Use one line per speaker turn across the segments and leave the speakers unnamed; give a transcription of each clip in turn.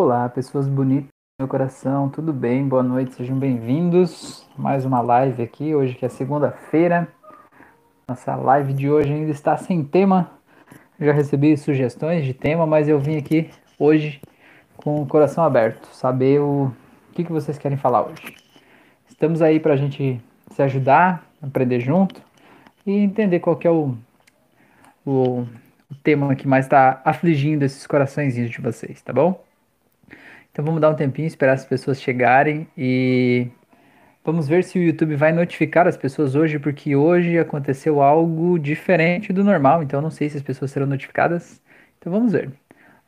Olá, pessoas bonitas do meu coração, tudo bem? Boa noite, sejam bem-vindos. Mais uma live aqui, hoje que é segunda-feira. Nossa live de hoje ainda está sem tema. Já recebi sugestões de tema, mas eu vim aqui hoje com o coração aberto, saber o que, que vocês querem falar hoje. Estamos aí para a gente se ajudar, aprender junto e entender qual que é o, o, o tema que mais está afligindo esses coraçõezinhos de vocês, tá bom? Então vamos dar um tempinho, esperar as pessoas chegarem e vamos ver se o YouTube vai notificar as pessoas hoje, porque hoje aconteceu algo diferente do normal, então não sei se as pessoas serão notificadas. Então vamos ver.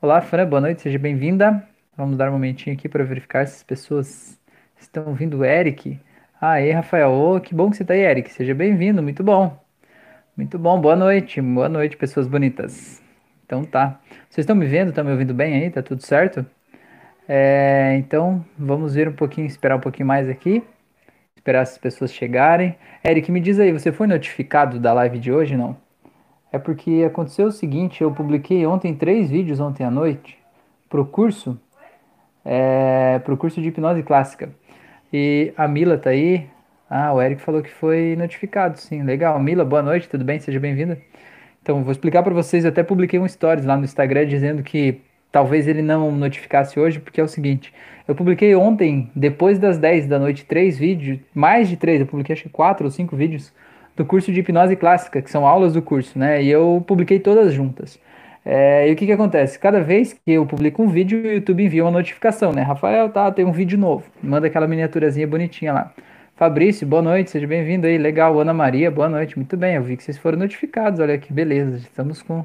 Olá, Fran, boa noite, seja bem-vinda. Vamos dar um momentinho aqui para verificar se as pessoas estão vindo. Eric. Ah, aí, Rafael. Oh, que bom que você está aí, Eric. Seja bem-vindo, muito bom. Muito bom, boa noite. Boa noite, pessoas bonitas. Então tá. Vocês estão me vendo? Estão me ouvindo bem aí? Tá tudo certo? É, então, vamos ver um pouquinho, esperar um pouquinho mais aqui. Esperar as pessoas chegarem. Eric, me diz aí, você foi notificado da live de hoje, não? É porque aconteceu o seguinte, eu publiquei ontem três vídeos ontem à noite pro curso, é, pro curso de hipnose clássica. E a Mila tá aí. Ah, o Eric falou que foi notificado, sim. Legal. Mila, boa noite, tudo bem? Seja bem-vinda. Então, vou explicar para vocês. Eu até publiquei um stories lá no Instagram dizendo que talvez ele não notificasse hoje, porque é o seguinte, eu publiquei ontem, depois das 10 da noite, três vídeos, mais de três, eu publiquei acho que quatro ou cinco vídeos do curso de hipnose clássica, que são aulas do curso, né? E eu publiquei todas juntas. É, e o que que acontece? Cada vez que eu publico um vídeo, o YouTube envia uma notificação, né? Rafael, tá, tem um vídeo novo. Manda aquela miniaturazinha bonitinha lá. Fabrício, boa noite, seja bem-vindo aí. Legal, Ana Maria, boa noite. Muito bem, eu vi que vocês foram notificados. Olha que beleza, estamos com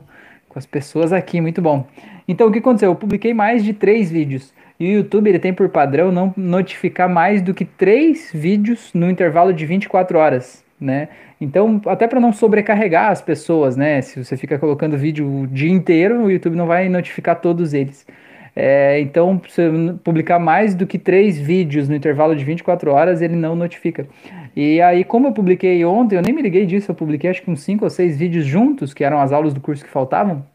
com as pessoas aqui, muito bom. Então o que aconteceu? Eu publiquei mais de três vídeos. E o YouTube ele tem por padrão não notificar mais do que três vídeos no intervalo de 24 horas, né? Então, até para não sobrecarregar as pessoas, né? Se você fica colocando vídeo o dia inteiro, o YouTube não vai notificar todos eles. É, então, se publicar mais do que três vídeos no intervalo de 24 horas, ele não notifica. E aí, como eu publiquei ontem, eu nem me liguei disso, eu publiquei acho que uns 5 ou 6 vídeos juntos, que eram as aulas do curso que faltavam.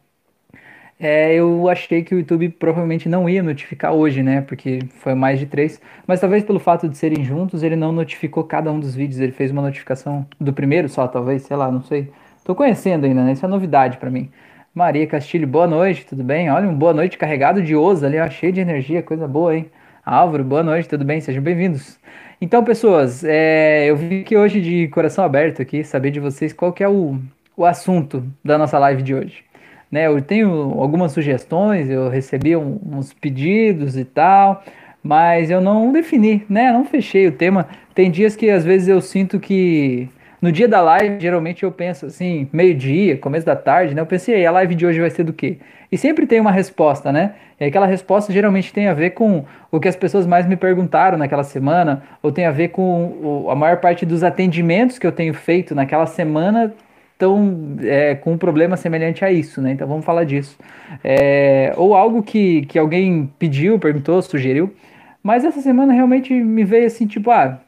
É, eu achei que o YouTube provavelmente não ia notificar hoje, né? Porque foi mais de três. Mas talvez pelo fato de serem juntos, ele não notificou cada um dos vídeos. Ele fez uma notificação do primeiro só, talvez, sei lá, não sei. Tô conhecendo ainda, né? Isso é novidade para mim. Maria Castilho, boa noite, tudo bem? Olha, um boa noite carregado de osa ali, ó, cheio de energia, coisa boa, hein? Álvaro, boa noite, tudo bem? Sejam bem-vindos. Então, pessoas, é, eu vim aqui hoje de coração aberto aqui, saber de vocês qual que é o, o assunto da nossa live de hoje. Né, eu tenho algumas sugestões, eu recebi um, uns pedidos e tal, mas eu não defini, né? Não fechei o tema. Tem dias que às vezes eu sinto que no dia da live, geralmente eu penso assim, meio-dia, começo da tarde, né? Eu pensei, a live de hoje vai ser do quê? E sempre tem uma resposta, né? E aquela resposta geralmente tem a ver com o que as pessoas mais me perguntaram naquela semana, ou tem a ver com a maior parte dos atendimentos que eu tenho feito naquela semana estão é, com um problema semelhante a isso, né? Então vamos falar disso. É, ou algo que, que alguém pediu, perguntou, sugeriu, mas essa semana realmente me veio assim, tipo, ah,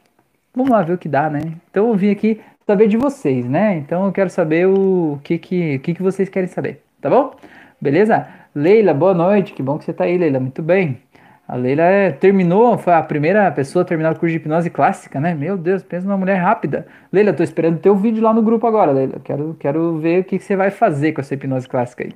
vamos lá ver o que dá, né? Então eu vim aqui saber de vocês, né? Então eu quero saber o que que, que, que vocês querem saber, tá bom? Beleza? Leila, boa noite, que bom que você tá aí, Leila, muito bem. A Leila é, terminou, foi a primeira pessoa a terminar o curso de hipnose clássica, né? Meu Deus, pensa numa mulher rápida. Leila, tô esperando teu vídeo lá no grupo agora, Leila. Quero, quero ver o que, que você vai fazer com essa hipnose clássica aí.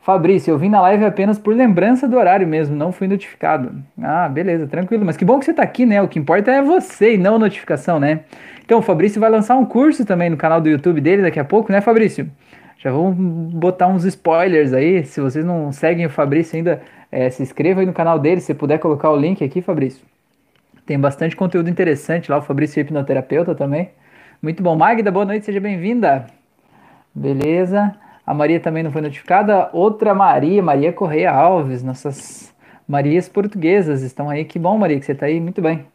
Fabrício, eu vim na live apenas por lembrança do horário mesmo, não fui notificado. Ah, beleza, tranquilo. Mas que bom que você tá aqui, né? O que importa é você e não notificação, né? Então, o Fabrício vai lançar um curso também no canal do YouTube dele daqui a pouco, né, Fabrício? Já vamos botar uns spoilers aí. Se vocês não seguem o Fabrício ainda, é, se inscreva aí no canal dele. Se puder colocar o link aqui, Fabrício. Tem bastante conteúdo interessante lá. O Fabrício é hipnoterapeuta também. Muito bom. Magda, boa noite, seja bem-vinda. Beleza. A Maria também não foi notificada. Outra Maria, Maria Correia Alves, nossas Marias portuguesas estão aí. Que bom, Maria, que você está aí. Muito bem.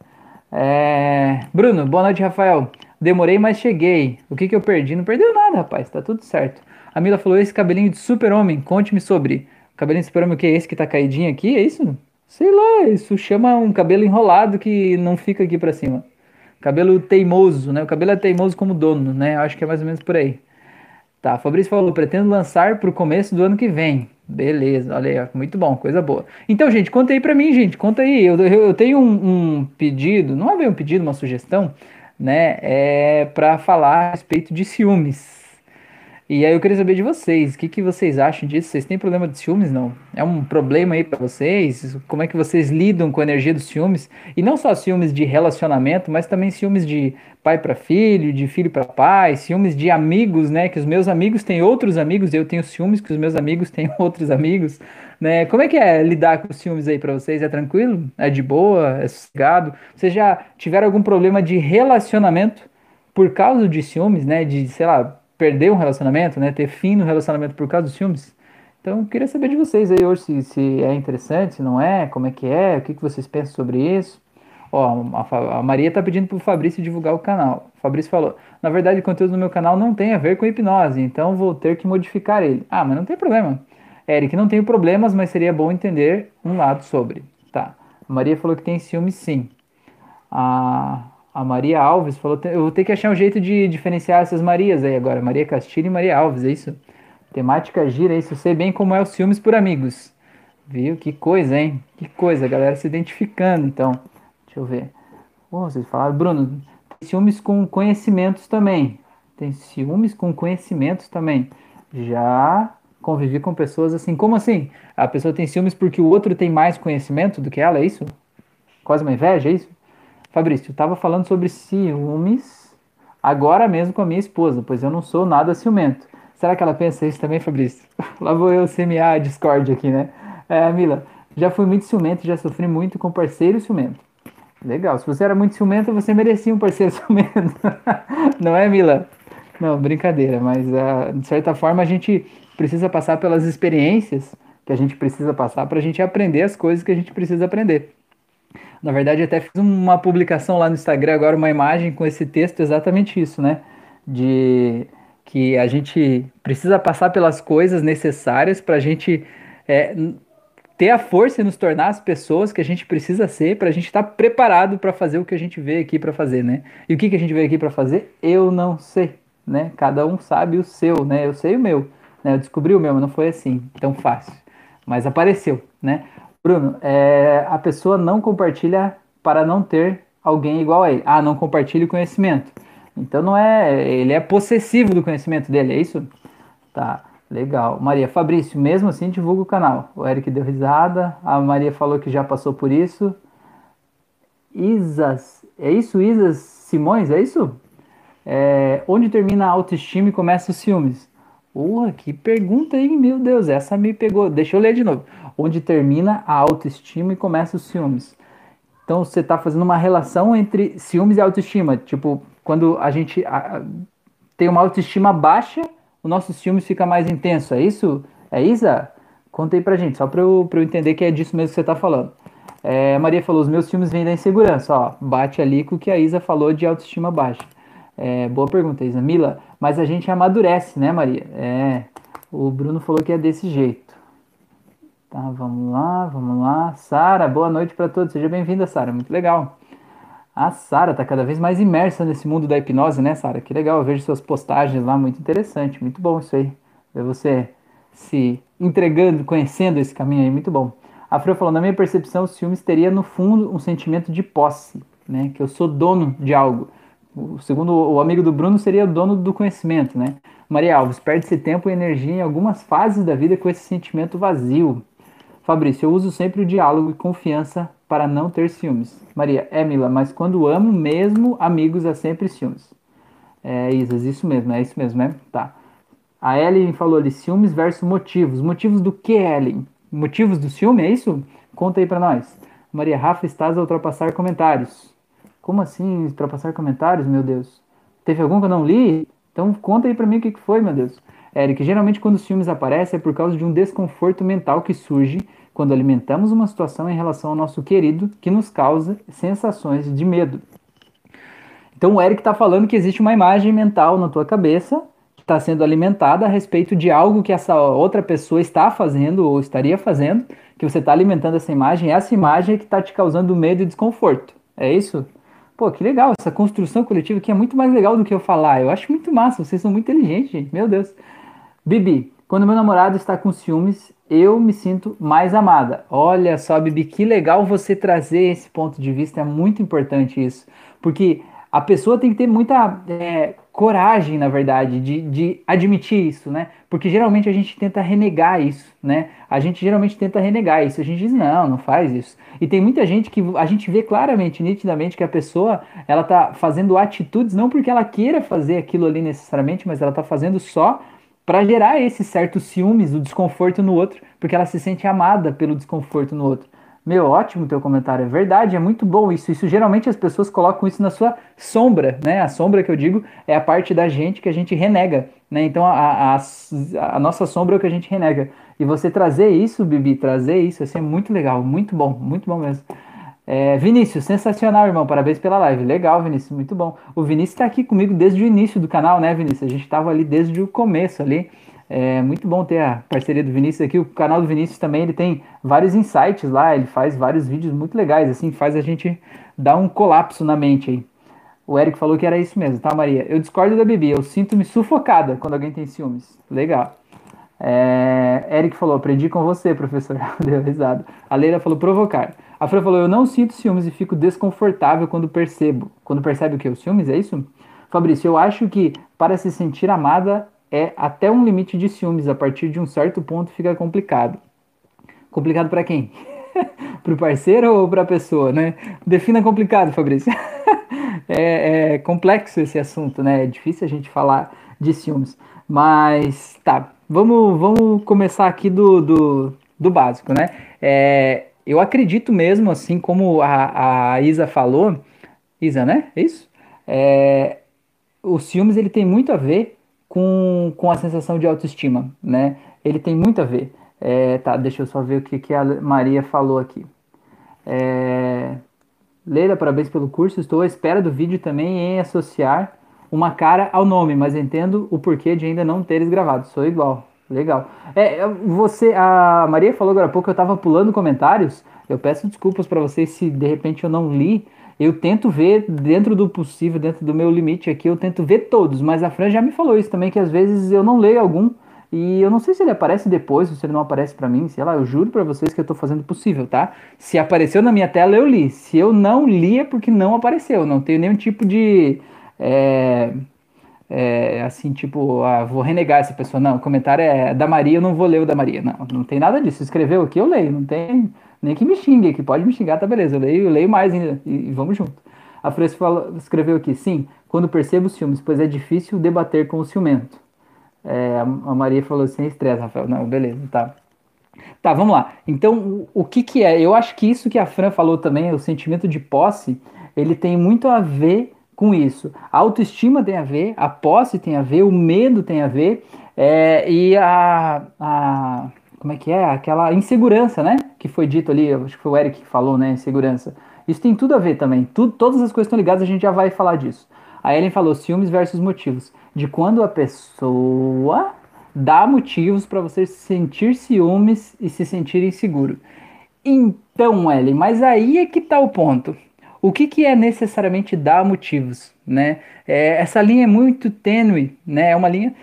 É... Bruno, boa noite, Rafael. Demorei, mas cheguei. O que, que eu perdi? Não perdeu nada, rapaz. Tá tudo certo. A Mila falou: esse cabelinho de super-homem, conte-me sobre. Cabelinho de super-homem, o que é esse que tá caidinho aqui? É isso? Sei lá, isso chama um cabelo enrolado que não fica aqui pra cima. Cabelo teimoso, né? O cabelo é teimoso como dono, né? Acho que é mais ou menos por aí. Tá, Fabrício falou: pretendo lançar pro começo do ano que vem. Beleza, olha aí, muito bom, coisa boa. Então, gente, conta aí pra mim, gente, conta aí. Eu, eu, eu tenho um, um, pedido, não é bem um pedido, uma sugestão, né? É pra falar a respeito de ciúmes. E aí eu queria saber de vocês, o que, que vocês acham disso? Vocês têm problema de ciúmes, não? É um problema aí para vocês? Como é que vocês lidam com a energia dos ciúmes? E não só ciúmes de relacionamento, mas também ciúmes de pai para filho, de filho para pai, ciúmes de amigos, né? Que os meus amigos têm outros amigos eu tenho ciúmes que os meus amigos têm outros amigos, né? Como é que é lidar com os ciúmes aí para vocês? É tranquilo? É de boa? É sossegado? Vocês já tiveram algum problema de relacionamento por causa de ciúmes, né? De, sei lá, perder um relacionamento, né? Ter fim no relacionamento por causa dos filmes. Então, queria saber de vocês aí hoje se, se é interessante, se não é, como é que é, o que, que vocês pensam sobre isso. Ó, a, a Maria tá pedindo pro Fabrício divulgar o canal. O Fabrício falou: na verdade, o conteúdo no meu canal não tem a ver com hipnose, então vou ter que modificar ele. Ah, mas não tem problema. Eric, não tenho problemas, mas seria bom entender um lado sobre. Tá. A Maria falou que tem ciúme sim. A, a Maria Alves falou: eu vou ter que achar um jeito de diferenciar essas Marias aí agora. Maria Castilho e Maria Alves, é isso? Temática gira, isso. Sei bem como é os ciúmes por amigos. Viu? Que coisa, hein? Que coisa, galera se identificando, então. Deixa eu ver. Oh, vocês falaram, Bruno, tem ciúmes com conhecimentos também. Tem ciúmes com conhecimentos também. Já convivi com pessoas assim. Como assim? A pessoa tem ciúmes porque o outro tem mais conhecimento do que ela, é isso? Quase uma inveja, é isso? Fabrício, eu estava falando sobre ciúmes agora mesmo com a minha esposa, pois eu não sou nada ciumento. Será que ela pensa isso também, Fabrício? Lá vou eu semear a Discord aqui, né? É, Mila, já fui muito ciumento, já sofri muito com parceiro ciumento. Legal, se você era muito ciumento, você merecia um parceiro ciumento. não é, Mila? Não, brincadeira, mas uh, de certa forma a gente precisa passar pelas experiências que a gente precisa passar para a gente aprender as coisas que a gente precisa aprender. Na verdade, até fiz uma publicação lá no Instagram agora, uma imagem com esse texto, exatamente isso, né? De que a gente precisa passar pelas coisas necessárias para a gente é, ter a força e nos tornar as pessoas que a gente precisa ser para a gente estar tá preparado para fazer o que a gente veio aqui para fazer, né? E o que, que a gente veio aqui para fazer? Eu não sei, né? Cada um sabe o seu, né? Eu sei o meu, né? Eu descobri o meu, mas não foi assim tão fácil, mas apareceu, né? Bruno, é, a pessoa não compartilha para não ter alguém igual a ele. Ah, não compartilha o conhecimento. Então não é. Ele é possessivo do conhecimento dele, é isso? Tá, legal. Maria, Fabrício, mesmo assim divulga o canal. O Eric deu risada. A Maria falou que já passou por isso. Isas, é isso? Isas Simões, é isso? É, onde termina a autoestima e começa os ciúmes? Porra, que pergunta aí, meu Deus, essa me pegou. Deixa eu ler de novo onde termina a autoestima e começa os ciúmes. Então você está fazendo uma relação entre ciúmes e autoestima. Tipo, quando a gente tem uma autoestima baixa, o nosso ciúmes fica mais intenso. É isso? É Isa? Conta aí pra gente, só pra eu, pra eu entender que é disso mesmo que você está falando. É, Maria falou: os meus ciúmes vêm da insegurança. Ó, bate ali com o que a Isa falou de autoestima baixa. É, boa pergunta, Isa. Mila, mas a gente amadurece, né, Maria? É, o Bruno falou que é desse jeito. Tá, vamos lá, vamos lá. Sara, boa noite para todos. Seja bem-vinda, Sara. Muito legal. A Sara tá cada vez mais imersa nesse mundo da hipnose, né, Sara? Que legal. Eu vejo suas postagens lá, muito interessante. Muito bom isso aí. Ver você se entregando, conhecendo esse caminho aí, muito bom. A Fran falou: na minha percepção, o ciúmes teria no fundo um sentimento de posse, né? Que eu sou dono de algo. O segundo o amigo do Bruno seria o dono do conhecimento, né? Maria Alves, perde-se tempo e energia em algumas fases da vida com esse sentimento vazio. Fabrício, eu uso sempre o diálogo e confiança para não ter ciúmes. Maria, é Mila, mas quando amo mesmo, amigos é sempre ciúmes. É, Isas, isso mesmo, é isso mesmo, né? Tá. A Ellen falou ali, ciúmes versus motivos. Motivos do que, Ellen? Motivos do ciúme, é isso? Conta aí para nós. Maria Rafa, estás a ultrapassar comentários. Como assim ultrapassar comentários, meu Deus? Teve algum que eu não li? Então conta aí para mim o que foi, meu Deus. Eric, geralmente quando os ciúmes aparecem é por causa de um desconforto mental que surge quando alimentamos uma situação em relação ao nosso querido que nos causa sensações de medo. Então o Eric está falando que existe uma imagem mental na tua cabeça que está sendo alimentada a respeito de algo que essa outra pessoa está fazendo ou estaria fazendo, que você está alimentando essa imagem, e essa imagem é que está te causando medo e desconforto. É isso? Pô, que legal, essa construção coletiva que é muito mais legal do que eu falar. Eu acho muito massa, vocês são muito inteligentes, gente. Meu Deus. Bibi, quando meu namorado está com ciúmes, eu me sinto mais amada. Olha só, Bibi, que legal você trazer esse ponto de vista, é muito importante isso. Porque a pessoa tem que ter muita é, coragem, na verdade, de, de admitir isso, né? Porque geralmente a gente tenta renegar isso, né? A gente geralmente tenta renegar isso. A gente diz, não, não faz isso. E tem muita gente que a gente vê claramente, nitidamente, que a pessoa, ela tá fazendo atitudes, não porque ela queira fazer aquilo ali necessariamente, mas ela tá fazendo só para gerar esse certo ciúmes, o desconforto no outro, porque ela se sente amada pelo desconforto no outro. Meu, ótimo teu comentário, é verdade, é muito bom isso. Isso geralmente as pessoas colocam isso na sua sombra, né? A sombra que eu digo é a parte da gente que a gente renega, né? Então a, a, a nossa sombra é o que a gente renega. E você trazer isso, Bibi, trazer isso, assim, é muito legal, muito bom, muito bom mesmo. É, Vinícius, sensacional, irmão. Parabéns pela live. Legal, Vinícius, muito bom. O Vinícius está aqui comigo desde o início do canal, né, Vinícius? A gente estava ali desde o começo ali. É muito bom ter a parceria do Vinícius aqui. O canal do Vinícius também ele tem vários insights lá, ele faz vários vídeos muito legais, assim, faz a gente dar um colapso na mente aí. O Eric falou que era isso mesmo, tá, Maria? Eu discordo da Bibi, eu sinto-me sufocada quando alguém tem ciúmes. Legal. É, Eric falou, aprendi com você, professor. Deu risada. A Leila falou, provocar. A Fran falou, eu não sinto ciúmes e fico desconfortável quando percebo. Quando percebe o que? Os ciúmes, é isso? Fabrício, eu acho que para se sentir amada é até um limite de ciúmes. A partir de um certo ponto fica complicado. Complicado para quem? para o parceiro ou para a pessoa, né? Defina complicado, Fabrício. é, é, complexo esse assunto, né? É difícil a gente falar de ciúmes. Mas tá, vamos, vamos começar aqui do, do, do básico, né? É, eu acredito mesmo, assim como a, a Isa falou, Isa, né? É isso? É, o ciúmes ele tem muito a ver com, com a sensação de autoestima, né? Ele tem muito a ver. É, tá, deixa eu só ver o que, que a Maria falou aqui. É, Leila, parabéns pelo curso. Estou à espera do vídeo também em associar uma cara ao nome, mas entendo o porquê de ainda não teres gravado. Sou igual. Legal. É, você, a Maria falou agora há pouco eu estava pulando comentários. Eu peço desculpas para vocês se de repente eu não li eu tento ver dentro do possível, dentro do meu limite aqui, eu tento ver todos, mas a Fran já me falou isso também, que às vezes eu não leio algum, e eu não sei se ele aparece depois, ou se ele não aparece para mim, sei lá, eu juro para vocês que eu tô fazendo o possível, tá? Se apareceu na minha tela, eu li. Se eu não li, é porque não apareceu, não tenho nenhum tipo de... É, é, assim, tipo, ah, vou renegar essa pessoa. Não, o comentário é da Maria, eu não vou ler o da Maria. Não, não tem nada disso. Escreveu aqui, eu leio. Não tem nem que me xingue, que pode me xingar, tá beleza. Eu leio, eu leio mais ainda e, e vamos junto. A Fresco escreveu aqui, sim, quando percebo os ciúmes, pois é difícil debater com o ciumento. É, a Maria falou sem estresse, Rafael. Não, beleza, tá. Tá, vamos lá. Então, o, o que que é? Eu acho que isso que a Fran falou também, o sentimento de posse, ele tem muito a ver com isso. A autoestima tem a ver, a posse tem a ver, o medo tem a ver, é, e a, a como é que é? Aquela insegurança, né? Que foi dito ali, acho que foi o Eric que falou, né? Insegurança. Isso tem tudo a ver também. Tudo, todas as coisas estão ligadas, a gente já vai falar disso. A Ellen falou ciúmes versus motivos. De quando a pessoa dá motivos para você sentir ciúmes e se sentir inseguro. Então, Ellen, mas aí é que tá o ponto. O que, que é necessariamente dar motivos, né? É, essa linha é muito tênue, né? É uma linha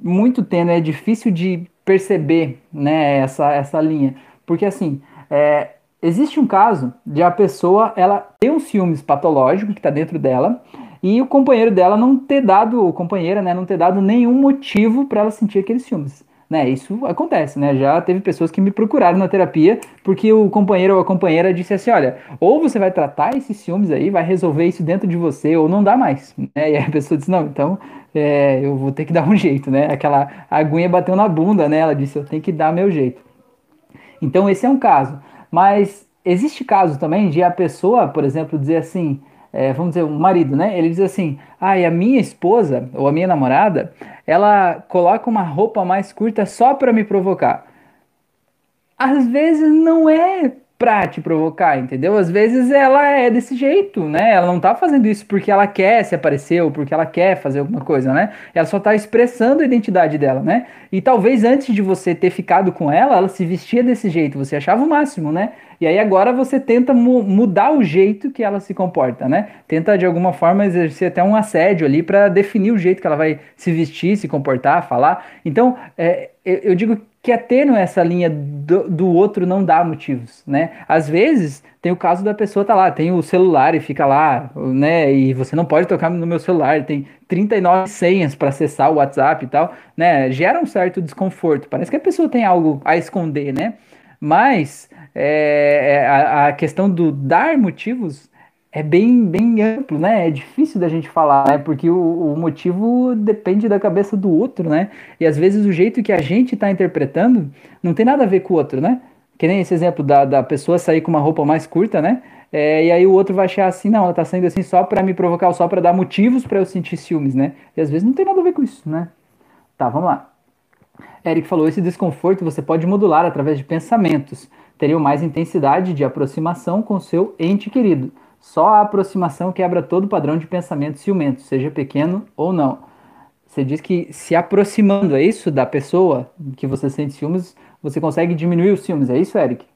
muito tênue, é difícil de perceber né, essa, essa linha. Porque assim, é, existe um caso de a pessoa ela ter um ciúmes patológico que está dentro dela e o companheiro dela não ter dado, o companheira, né, não ter dado nenhum motivo para ela sentir aqueles ciúmes. Né, isso acontece, né? Já teve pessoas que me procuraram na terapia porque o companheiro ou a companheira disse assim: olha, ou você vai tratar esses ciúmes aí, vai resolver isso dentro de você, ou não dá mais. Né? E a pessoa disse: não, então é, eu vou ter que dar um jeito, né? Aquela aguinha bateu na bunda, né? Ela disse, eu tenho que dar meu jeito. Então esse é um caso. Mas existe caso também de a pessoa, por exemplo, dizer assim, é, vamos dizer, um marido, né? Ele diz assim, ah, e a minha esposa ou a minha namorada, ela coloca uma roupa mais curta só para me provocar. Às vezes não é pra te provocar, entendeu? Às vezes ela é desse jeito, né? Ela não tá fazendo isso porque ela quer se aparecer ou porque ela quer fazer alguma coisa, né? Ela só tá expressando a identidade dela, né? E talvez antes de você ter ficado com ela, ela se vestia desse jeito, você achava o máximo, né? E aí agora você tenta mu mudar o jeito que ela se comporta, né? Tenta de alguma forma exercer até um assédio ali para definir o jeito que ela vai se vestir, se comportar, falar. Então, é, eu digo que é tênue essa linha do, do, outro não dar motivos, né? Às vezes tem o caso da pessoa tá lá, tem o celular e fica lá, né? E você não pode tocar no meu celular, tem 39 senhas para acessar o WhatsApp e tal, né? Gera um certo desconforto. Parece que a pessoa tem algo a esconder, né? Mas é, é a, a questão do dar motivos é bem, bem amplo, né? É difícil da gente falar, né? Porque o, o, motivo depende da cabeça do outro, né? E às vezes o jeito que a gente está interpretando não tem nada a ver com o outro, né? Que nem esse exemplo da, da pessoa sair com uma roupa mais curta, né? É, e aí o outro vai achar assim, não, ela tá saindo assim só para me provocar, só para dar motivos para eu sentir ciúmes, né? E às vezes não tem nada a ver com isso, né? Tá, vamos lá. Eric falou: esse desconforto você pode modular através de pensamentos. Teriam mais intensidade de aproximação com seu ente querido. Só a aproximação quebra todo o padrão de pensamento ciumento, seja pequeno ou não. Você diz que se aproximando, é isso, da pessoa que você sente ciúmes, você consegue diminuir os ciúmes, é isso, Eric?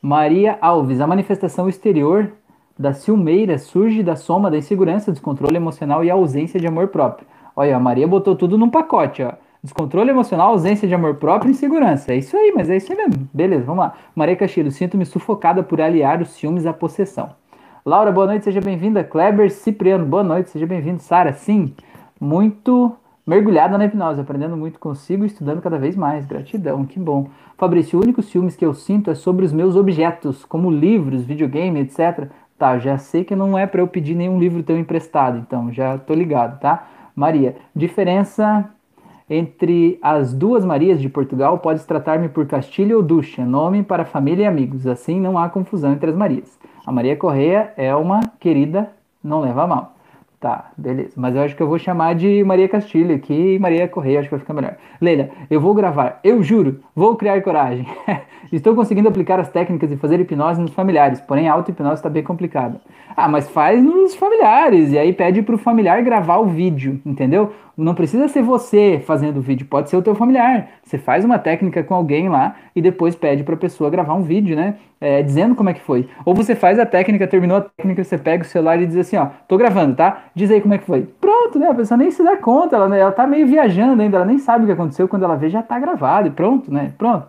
Maria Alves, a manifestação exterior da ciumeira surge da soma da insegurança, descontrole emocional e ausência de amor próprio. Olha, a Maria botou tudo num pacote, ó. Descontrole emocional, ausência de amor próprio e insegurança. É isso aí, mas é isso aí mesmo. Beleza, vamos lá. Maria Castilho, sinto-me sufocada por aliar os ciúmes à possessão. Laura, boa noite, seja bem-vinda. Kleber Cipriano, boa noite, seja bem-vindo. Sara, sim, muito mergulhada na hipnose, aprendendo muito consigo e estudando cada vez mais. Gratidão, que bom. Fabrício, o único ciúmes que eu sinto é sobre os meus objetos, como livros, videogame, etc. Tá, já sei que não é para eu pedir nenhum livro teu emprestado, então já tô ligado, tá? Maria, diferença entre as duas Marias de Portugal pode tratar-me por Castilho ou Ducha, nome para família e amigos. Assim não há confusão entre as Marias. A Maria Correia é uma querida, não leva a mal. Tá, beleza. Mas eu acho que eu vou chamar de Maria Castilho aqui e Maria Correia, acho que vai ficar melhor. Leila, eu vou gravar, eu juro, vou criar coragem. Estou conseguindo aplicar as técnicas e fazer hipnose nos familiares, porém a auto-hipnose está bem complicada. Ah, mas faz nos familiares, e aí pede para o familiar gravar o vídeo, entendeu? Não precisa ser você fazendo o vídeo, pode ser o teu familiar. Você faz uma técnica com alguém lá e depois pede para a pessoa gravar um vídeo, né? É, dizendo como é que foi. Ou você faz a técnica, terminou a técnica, você pega o celular e diz assim, ó, tô gravando, tá? Diz aí como é que foi. Pronto, né? A pessoa nem se dá conta, ela, ela tá meio viajando ainda, ela nem sabe o que aconteceu, quando ela vê já tá gravado e pronto, né? Pronto.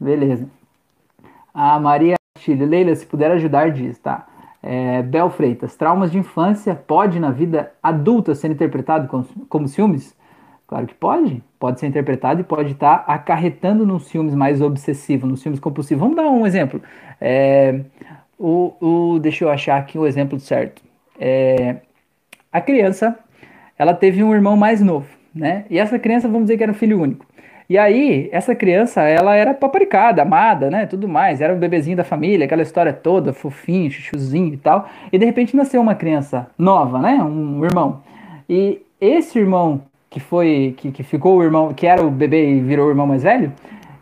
Beleza. A Maria Chile, Leila, se puder ajudar, diz, tá? É, Bel Freitas, traumas de infância pode na vida adulta ser interpretado como, como ciúmes? Claro que pode, pode ser interpretado e pode estar tá acarretando nos ciúmes mais obsessivos, nos ciúmes compulsivos. Vamos dar um exemplo. É, o, o, deixa eu achar aqui o exemplo certo. É, a criança, ela teve um irmão mais novo, né? E essa criança, vamos dizer que era um filho único. E aí, essa criança, ela era paparicada, amada, né, tudo mais, era o bebezinho da família, aquela história toda, fofinho, chuchuzinho e tal. E de repente nasceu uma criança nova, né, um irmão. E esse irmão que foi, que, que ficou o irmão, que era o bebê e virou o irmão mais velho,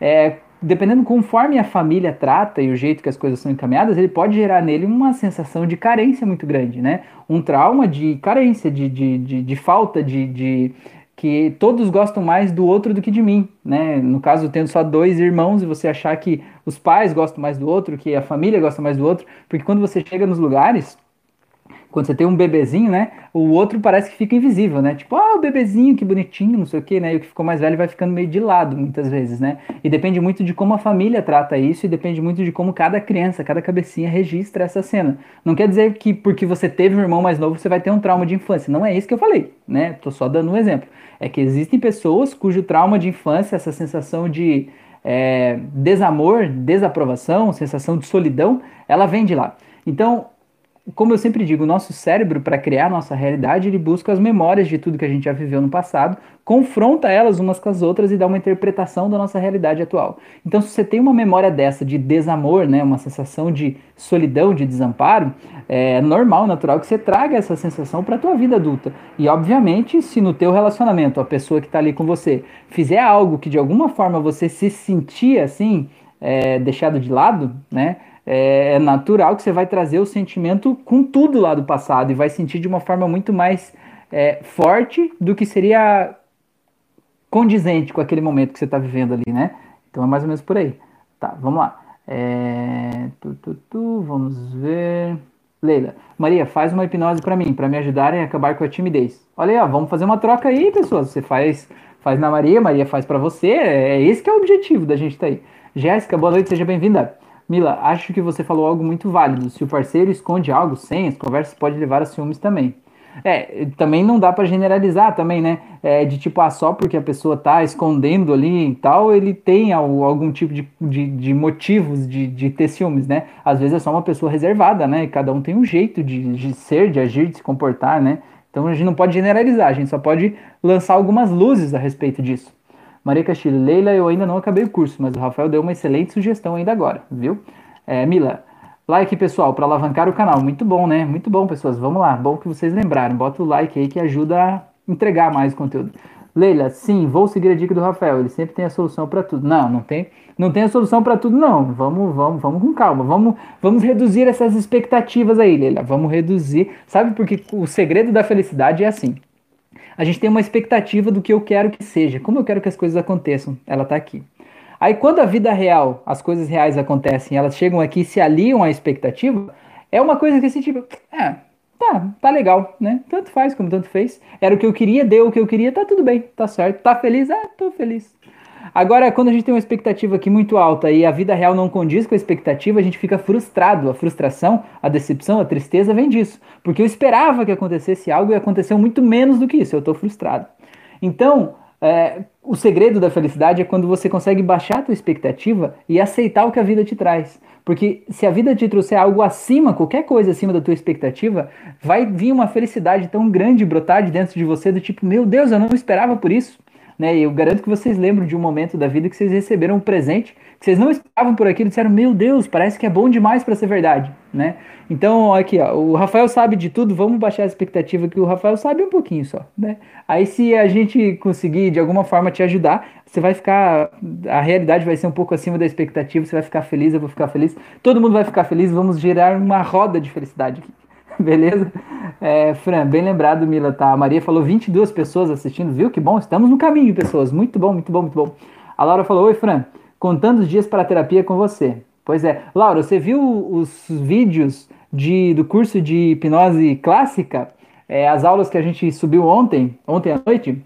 é, dependendo conforme a família trata e o jeito que as coisas são encaminhadas, ele pode gerar nele uma sensação de carência muito grande, né? Um trauma de carência, de, de, de, de falta de, de, que todos gostam mais do outro do que de mim, né? No caso, tendo só dois irmãos e você achar que os pais gostam mais do outro, que a família gosta mais do outro, porque quando você chega nos lugares, quando você tem um bebezinho, né? O outro parece que fica invisível, né? Tipo, ah, o bebezinho, que bonitinho, não sei o quê, né? E o que ficou mais velho vai ficando meio de lado muitas vezes, né? E depende muito de como a família trata isso e depende muito de como cada criança, cada cabecinha registra essa cena. Não quer dizer que porque você teve um irmão mais novo você vai ter um trauma de infância. Não é isso que eu falei, né? Tô só dando um exemplo. É que existem pessoas cujo trauma de infância, essa sensação de é, desamor, desaprovação, sensação de solidão, ela vem de lá. Então, como eu sempre digo, o nosso cérebro, para criar nossa realidade, ele busca as memórias de tudo que a gente já viveu no passado, confronta elas umas com as outras e dá uma interpretação da nossa realidade atual. Então, se você tem uma memória dessa de desamor, né, uma sensação de solidão, de desamparo, é normal, natural que você traga essa sensação para a tua vida adulta. E, obviamente, se no teu relacionamento a pessoa que está ali com você fizer algo que de alguma forma você se sentia assim, é, deixado de lado, né? É, é natural que você vai trazer o sentimento com tudo lá do passado e vai sentir de uma forma muito mais é, forte do que seria condizente com aquele momento que você está vivendo ali, né? Então é mais ou menos por aí. Tá, vamos lá. É, tu, tu, tu, vamos ver. Leila, Maria, faz uma hipnose para mim, para me ajudarem a acabar com a timidez. Olha aí, ó, vamos fazer uma troca aí, pessoas. Você faz, faz na Maria, Maria faz para você. É, é esse que é o objetivo da gente estar tá aí. Jéssica, boa noite, seja bem-vinda. Mila, acho que você falou algo muito válido. Se o parceiro esconde algo, senhas, conversas pode levar a ciúmes também. É, também não dá para generalizar também, né? É, de tipo, ah, só porque a pessoa tá escondendo ali e tal, ele tem algum tipo de, de, de motivos de, de ter ciúmes, né? Às vezes é só uma pessoa reservada, né? E cada um tem um jeito de, de ser, de agir, de se comportar, né? Então a gente não pode generalizar, a gente só pode lançar algumas luzes a respeito disso. Maria Castilho, Leila, eu ainda não acabei o curso, mas o Rafael deu uma excelente sugestão ainda agora, viu? É, Mila, Like, pessoal, para alavancar o canal. Muito bom, né? Muito bom, pessoas. Vamos lá. Bom que vocês lembraram. Bota o like aí que ajuda a entregar mais conteúdo. Leila, sim, vou seguir a dica do Rafael. Ele sempre tem a solução para tudo. Não, não tem, não tem a solução para tudo, não. Vamos, vamos, vamos com calma. Vamos, vamos reduzir essas expectativas aí, Leila. Vamos reduzir. Sabe porque o segredo da felicidade é assim. A gente tem uma expectativa do que eu quero que seja, como eu quero que as coisas aconteçam. Ela está aqui. Aí quando a vida real, as coisas reais acontecem, elas chegam aqui e se aliam à expectativa, é uma coisa que assim, tipo, é, tá, tá legal, né? Tanto faz como tanto fez. Era o que eu queria, deu o que eu queria, tá tudo bem, tá certo. Tá feliz? Ah, tô feliz. Agora, quando a gente tem uma expectativa aqui muito alta e a vida real não condiz com a expectativa, a gente fica frustrado. A frustração, a decepção, a tristeza vem disso. Porque eu esperava que acontecesse algo e aconteceu muito menos do que isso. Eu tô frustrado. Então, é, o segredo da felicidade é quando você consegue baixar a tua expectativa e aceitar o que a vida te traz. Porque se a vida te trouxer algo acima, qualquer coisa acima da tua expectativa, vai vir uma felicidade tão grande brotar de dentro de você do tipo, meu Deus, eu não esperava por isso. Né? E eu garanto que vocês lembram de um momento da vida que vocês receberam um presente, que vocês não esperavam por aquilo, disseram, meu Deus, parece que é bom demais para ser verdade, né? Então, aqui, ó, o Rafael sabe de tudo, vamos baixar a expectativa que o Rafael sabe um pouquinho só, né? Aí se a gente conseguir de alguma forma te ajudar, você vai ficar, a realidade vai ser um pouco acima da expectativa, você vai ficar feliz, eu vou ficar feliz, todo mundo vai ficar feliz, vamos gerar uma roda de felicidade aqui. Beleza? É, Fran, bem lembrado, Mila, tá? A Maria falou 22 pessoas assistindo, viu? Que bom, estamos no caminho, pessoas. Muito bom, muito bom, muito bom. A Laura falou: Oi, Fran, contando os dias para a terapia com você. Pois é. Laura, você viu os vídeos de, do curso de hipnose clássica? É, as aulas que a gente subiu ontem, ontem à noite?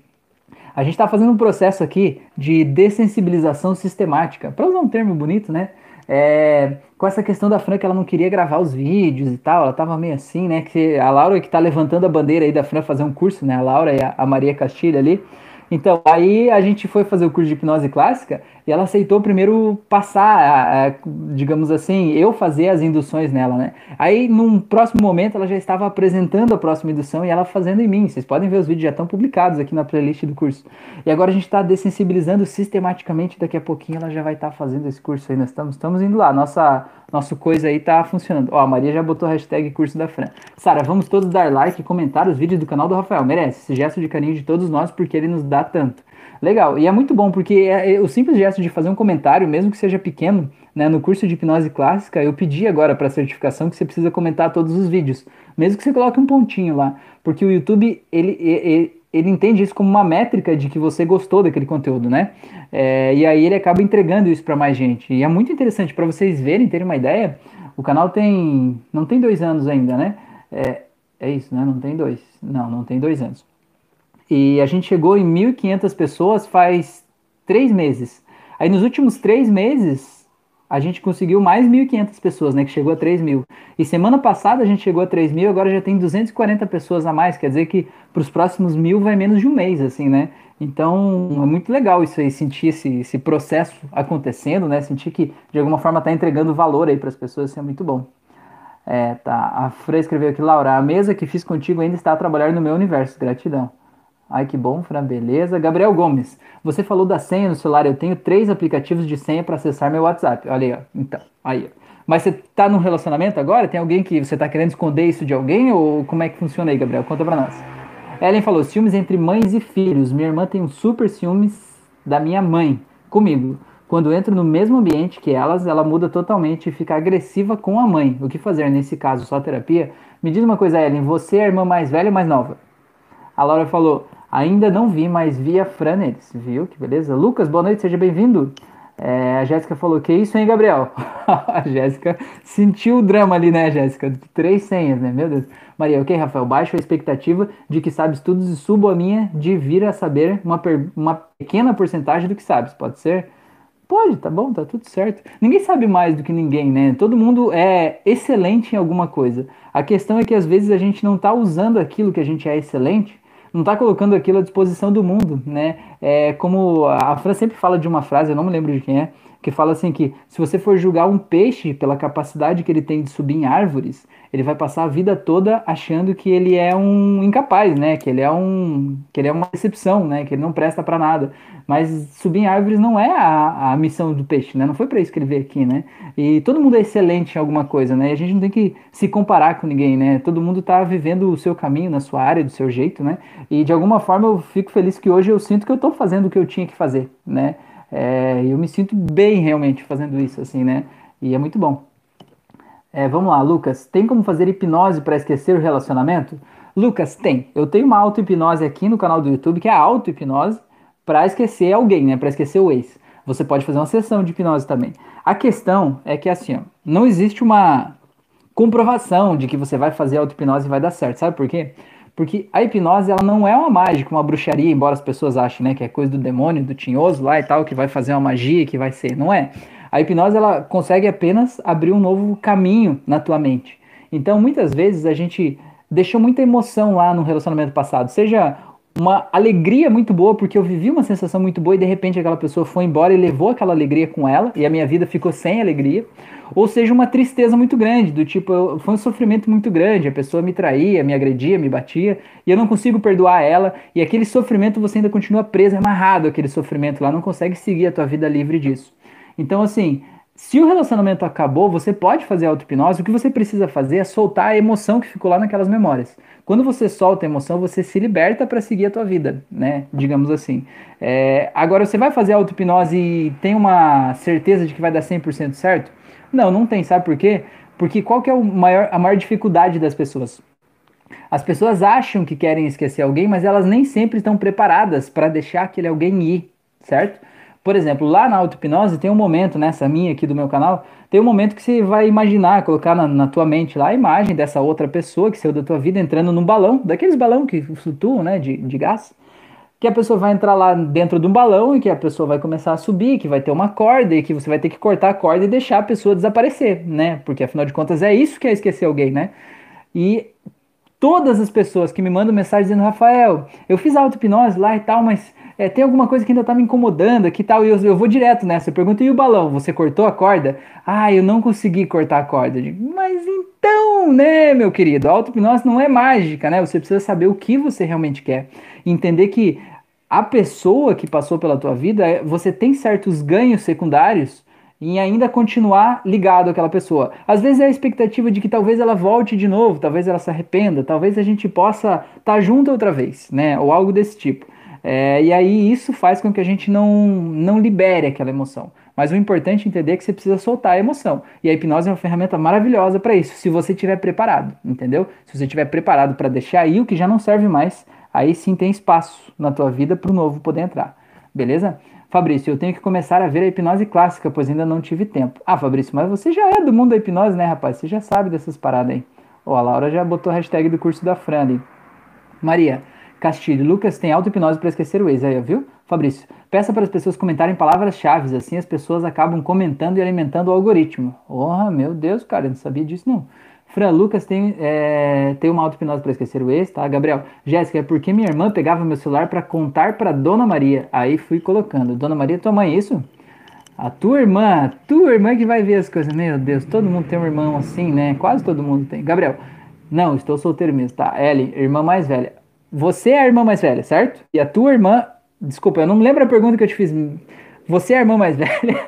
A gente está fazendo um processo aqui de dessensibilização sistemática. Para usar um termo bonito, né? É, com essa questão da Fran que ela não queria gravar os vídeos e tal, ela tava meio assim, né? Que a Laura que tá levantando a bandeira aí da Fran fazer um curso, né? A Laura e a, a Maria Castilho ali. Então, aí a gente foi fazer o curso de hipnose clássica e ela aceitou primeiro passar, digamos assim, eu fazer as induções nela, né? Aí, num próximo momento, ela já estava apresentando a próxima indução e ela fazendo em mim. Vocês podem ver os vídeos já estão publicados aqui na playlist do curso. E agora a gente está dessensibilizando sistematicamente. Daqui a pouquinho ela já vai estar tá fazendo esse curso aí. Nós estamos, estamos indo lá. Nossa, nosso coisa aí tá funcionando. Ó, a Maria já botou a hashtag curso da Fran. Sara, vamos todos dar like e comentar os vídeos do canal do Rafael. Merece esse gesto de carinho de todos nós porque ele nos dá tanto. Legal, e é muito bom porque é, é, o simples gesto de fazer um comentário, mesmo que seja pequeno, né, no curso de hipnose clássica, eu pedi agora para certificação que você precisa comentar todos os vídeos, mesmo que você coloque um pontinho lá, porque o YouTube ele, ele, ele entende isso como uma métrica de que você gostou daquele conteúdo, né? É, e aí ele acaba entregando isso para mais gente. E é muito interessante para vocês verem, terem uma ideia. O canal tem não tem dois anos ainda, né? É, é isso, né? Não tem dois. Não, não tem dois anos. E a gente chegou em 1.500 pessoas faz três meses. Aí nos últimos três meses, a gente conseguiu mais 1.500 pessoas, né? Que chegou a 3 mil. E semana passada a gente chegou a 3 mil, agora já tem 240 pessoas a mais. Quer dizer que para os próximos mil vai menos de um mês, assim, né? Então é muito legal isso aí, sentir esse, esse processo acontecendo, né? Sentir que de alguma forma está entregando valor aí para as pessoas, isso é muito bom. É, tá. A Fran escreveu aqui, Laura, a mesa que fiz contigo ainda está a trabalhar no meu universo. Gratidão. Ai, que bom, Fran, beleza. Gabriel Gomes, você falou da senha no celular. Eu tenho três aplicativos de senha para acessar meu WhatsApp. Olha aí, ó. Então, aí, ó. Mas você tá num relacionamento agora? Tem alguém que você tá querendo esconder isso de alguém? Ou como é que funciona aí, Gabriel? Conta pra nós. Ellen falou: ciúmes entre mães e filhos. Minha irmã tem um super ciúmes da minha mãe comigo. Quando entro no mesmo ambiente que elas, ela muda totalmente e fica agressiva com a mãe. O que fazer nesse caso? Só terapia? Me diz uma coisa, Ellen: você é a irmã mais velha ou mais nova? A Laura falou: Ainda não vi, mas vi a Fran neles, viu? Que beleza. Lucas, boa noite, seja bem-vindo. É, a Jéssica falou, que isso, hein, Gabriel? a Jéssica sentiu o drama ali, né, Jéssica? Três senhas, né? Meu Deus. Maria, ok, Rafael, baixo a expectativa de que sabes tudo e subo a minha de vir a saber uma, uma pequena porcentagem do que sabes, pode ser? Pode, tá bom, tá tudo certo. Ninguém sabe mais do que ninguém, né? Todo mundo é excelente em alguma coisa. A questão é que às vezes a gente não tá usando aquilo que a gente é excelente, não tá colocando aquilo à disposição do mundo, né? É como a Fran sempre fala de uma frase, eu não me lembro de quem é, que fala assim que se você for julgar um peixe pela capacidade que ele tem de subir em árvores, ele vai passar a vida toda achando que ele é um incapaz, né? Que ele é um que ele é uma decepção, né? Que ele não presta para nada. Mas subir em árvores não é a, a missão do peixe, né? Não foi para isso que ele veio aqui, né? E todo mundo é excelente em alguma coisa, né? E a gente não tem que se comparar com ninguém, né? Todo mundo tá vivendo o seu caminho na sua área, do seu jeito, né? E de alguma forma eu fico feliz que hoje eu sinto que eu tô fazendo o que eu tinha que fazer, né? É, eu me sinto bem realmente fazendo isso, assim, né? E é muito bom. É, vamos lá, Lucas. Tem como fazer hipnose para esquecer o relacionamento? Lucas, tem. Eu tenho uma auto-hipnose aqui no canal do YouTube, que é a auto-hipnose para esquecer alguém, né? Para esquecer o ex. Você pode fazer uma sessão de hipnose também. A questão é que assim, ó, não existe uma comprovação de que você vai fazer auto-hipnose e vai dar certo. Sabe por quê? Porque a hipnose ela não é uma mágica, uma bruxaria, embora as pessoas achem né, que é coisa do demônio, do tinhoso lá e tal, que vai fazer uma magia, que vai ser. Não é. A hipnose ela consegue apenas abrir um novo caminho na tua mente. Então, muitas vezes a gente deixou muita emoção lá no relacionamento passado, seja uma alegria muito boa, porque eu vivi uma sensação muito boa e de repente aquela pessoa foi embora e levou aquela alegria com ela e a minha vida ficou sem alegria. Ou seja, uma tristeza muito grande, do tipo, foi um sofrimento muito grande, a pessoa me traía, me agredia, me batia e eu não consigo perdoar ela e aquele sofrimento você ainda continua preso, amarrado aquele sofrimento lá, não consegue seguir a tua vida livre disso. Então, assim, se o relacionamento acabou, você pode fazer auto-hipnose, o que você precisa fazer é soltar a emoção que ficou lá naquelas memórias. Quando você solta a emoção, você se liberta para seguir a tua vida, né? Digamos assim. É, agora, você vai fazer auto-hipnose e tem uma certeza de que vai dar 100% certo? Não, não tem. Sabe por quê? Porque qual que é maior, a maior dificuldade das pessoas? As pessoas acham que querem esquecer alguém, mas elas nem sempre estão preparadas para deixar aquele alguém ir, certo? Por exemplo, lá na auto-hipnose tem um momento, nessa minha aqui do meu canal, tem um momento que você vai imaginar, colocar na, na, tua mente lá a imagem dessa outra pessoa que saiu da tua vida entrando num balão, daqueles balão que flutuam, né, de, de gás, que a pessoa vai entrar lá dentro de um balão e que a pessoa vai começar a subir, que vai ter uma corda e que você vai ter que cortar a corda e deixar a pessoa desaparecer, né, porque afinal de contas é isso que é esquecer alguém, né, e todas as pessoas que me mandam mensagem dizendo, Rafael, eu fiz auto-hipnose lá e tal, mas é, tem alguma coisa que ainda tá me incomodando aqui tal, e eu, eu vou direto nessa. Eu pergunto, e o balão? Você cortou a corda? Ah, eu não consegui cortar a corda. Digo, mas então, né, meu querido, a auto-hipnose não é mágica, né? Você precisa saber o que você realmente quer. Entender que a pessoa que passou pela tua vida, é, você tem certos ganhos secundários em ainda continuar ligado àquela pessoa. Às vezes é a expectativa de que talvez ela volte de novo, talvez ela se arrependa, talvez a gente possa estar tá junto outra vez, né? Ou algo desse tipo. É, e aí isso faz com que a gente não, não libere aquela emoção. Mas o importante é entender que você precisa soltar a emoção. E a hipnose é uma ferramenta maravilhosa para isso, se você estiver preparado, entendeu? Se você estiver preparado para deixar aí o que já não serve mais, aí sim tem espaço na tua vida para o novo poder entrar. Beleza? Fabrício, eu tenho que começar a ver a hipnose clássica, pois ainda não tive tempo. Ah, Fabrício, mas você já é do mundo da hipnose, né, rapaz? Você já sabe dessas paradas aí. Ó, oh, a Laura já botou a hashtag do curso da Fran ali. Maria, Castilho. Lucas tem auto-hipnose para esquecer o ex. Aí, viu? Fabrício, peça para as pessoas comentarem palavras-chave, assim as pessoas acabam comentando e alimentando o algoritmo. Oh, meu Deus, cara, eu não sabia disso não. Fran, Lucas tem, é, tem uma auto-hipnose para esquecer o ex, tá? Gabriel, Jéssica, é porque minha irmã pegava meu celular para contar para Dona Maria. Aí fui colocando. Dona Maria, tua mãe, isso? A tua irmã, a tua irmã que vai ver as coisas. Meu Deus, todo mundo tem um irmão assim, né? Quase todo mundo tem. Gabriel, não, estou solteiro mesmo, tá? Ellie, irmã mais velha você é a irmã mais velha, certo? E a tua irmã, desculpa, eu não lembro a pergunta que eu te fiz. Você é a irmã mais velha?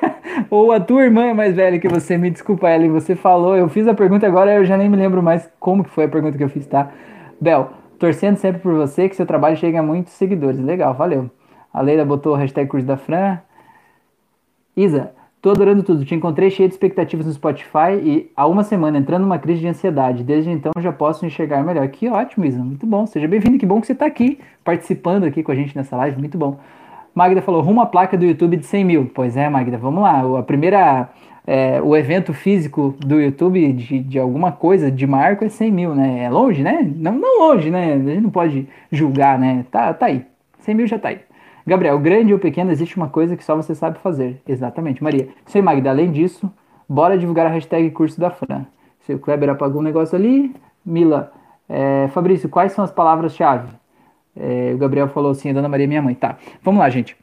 Ou a tua irmã é mais velha que você? Me desculpa, Ellen, você falou, eu fiz a pergunta agora, eu já nem me lembro mais como que foi a pergunta que eu fiz, tá? Bel, torcendo sempre por você, que seu trabalho chegue a muitos seguidores. Legal, valeu. A Leila botou o hashtag curso da Fran. Isa, Tô adorando tudo. Te encontrei cheio de expectativas no Spotify e há uma semana entrando numa crise de ansiedade. Desde então já posso enxergar melhor. Que ótimo, Isa. Muito bom. Seja bem-vindo. Que bom que você está aqui participando aqui com a gente nessa live. Muito bom. Magda falou, rumo à placa do YouTube de 100 mil. Pois é, Magda, vamos lá. A primeira, é, o evento físico do YouTube de, de alguma coisa, de marco, é 100 mil, né? É longe, né? Não, não longe, né? A gente não pode julgar, né? Tá, tá aí. 100 mil já tá aí. Gabriel, grande ou pequeno, existe uma coisa que só você sabe fazer. Exatamente, Maria. Sei, Magda, além disso, bora divulgar a hashtag curso da Fran. Se o Kleber apagou um negócio ali, Mila, é, Fabrício, quais são as palavras-chave? É, o Gabriel falou assim, a Dona Maria é minha mãe. Tá, vamos lá, gente.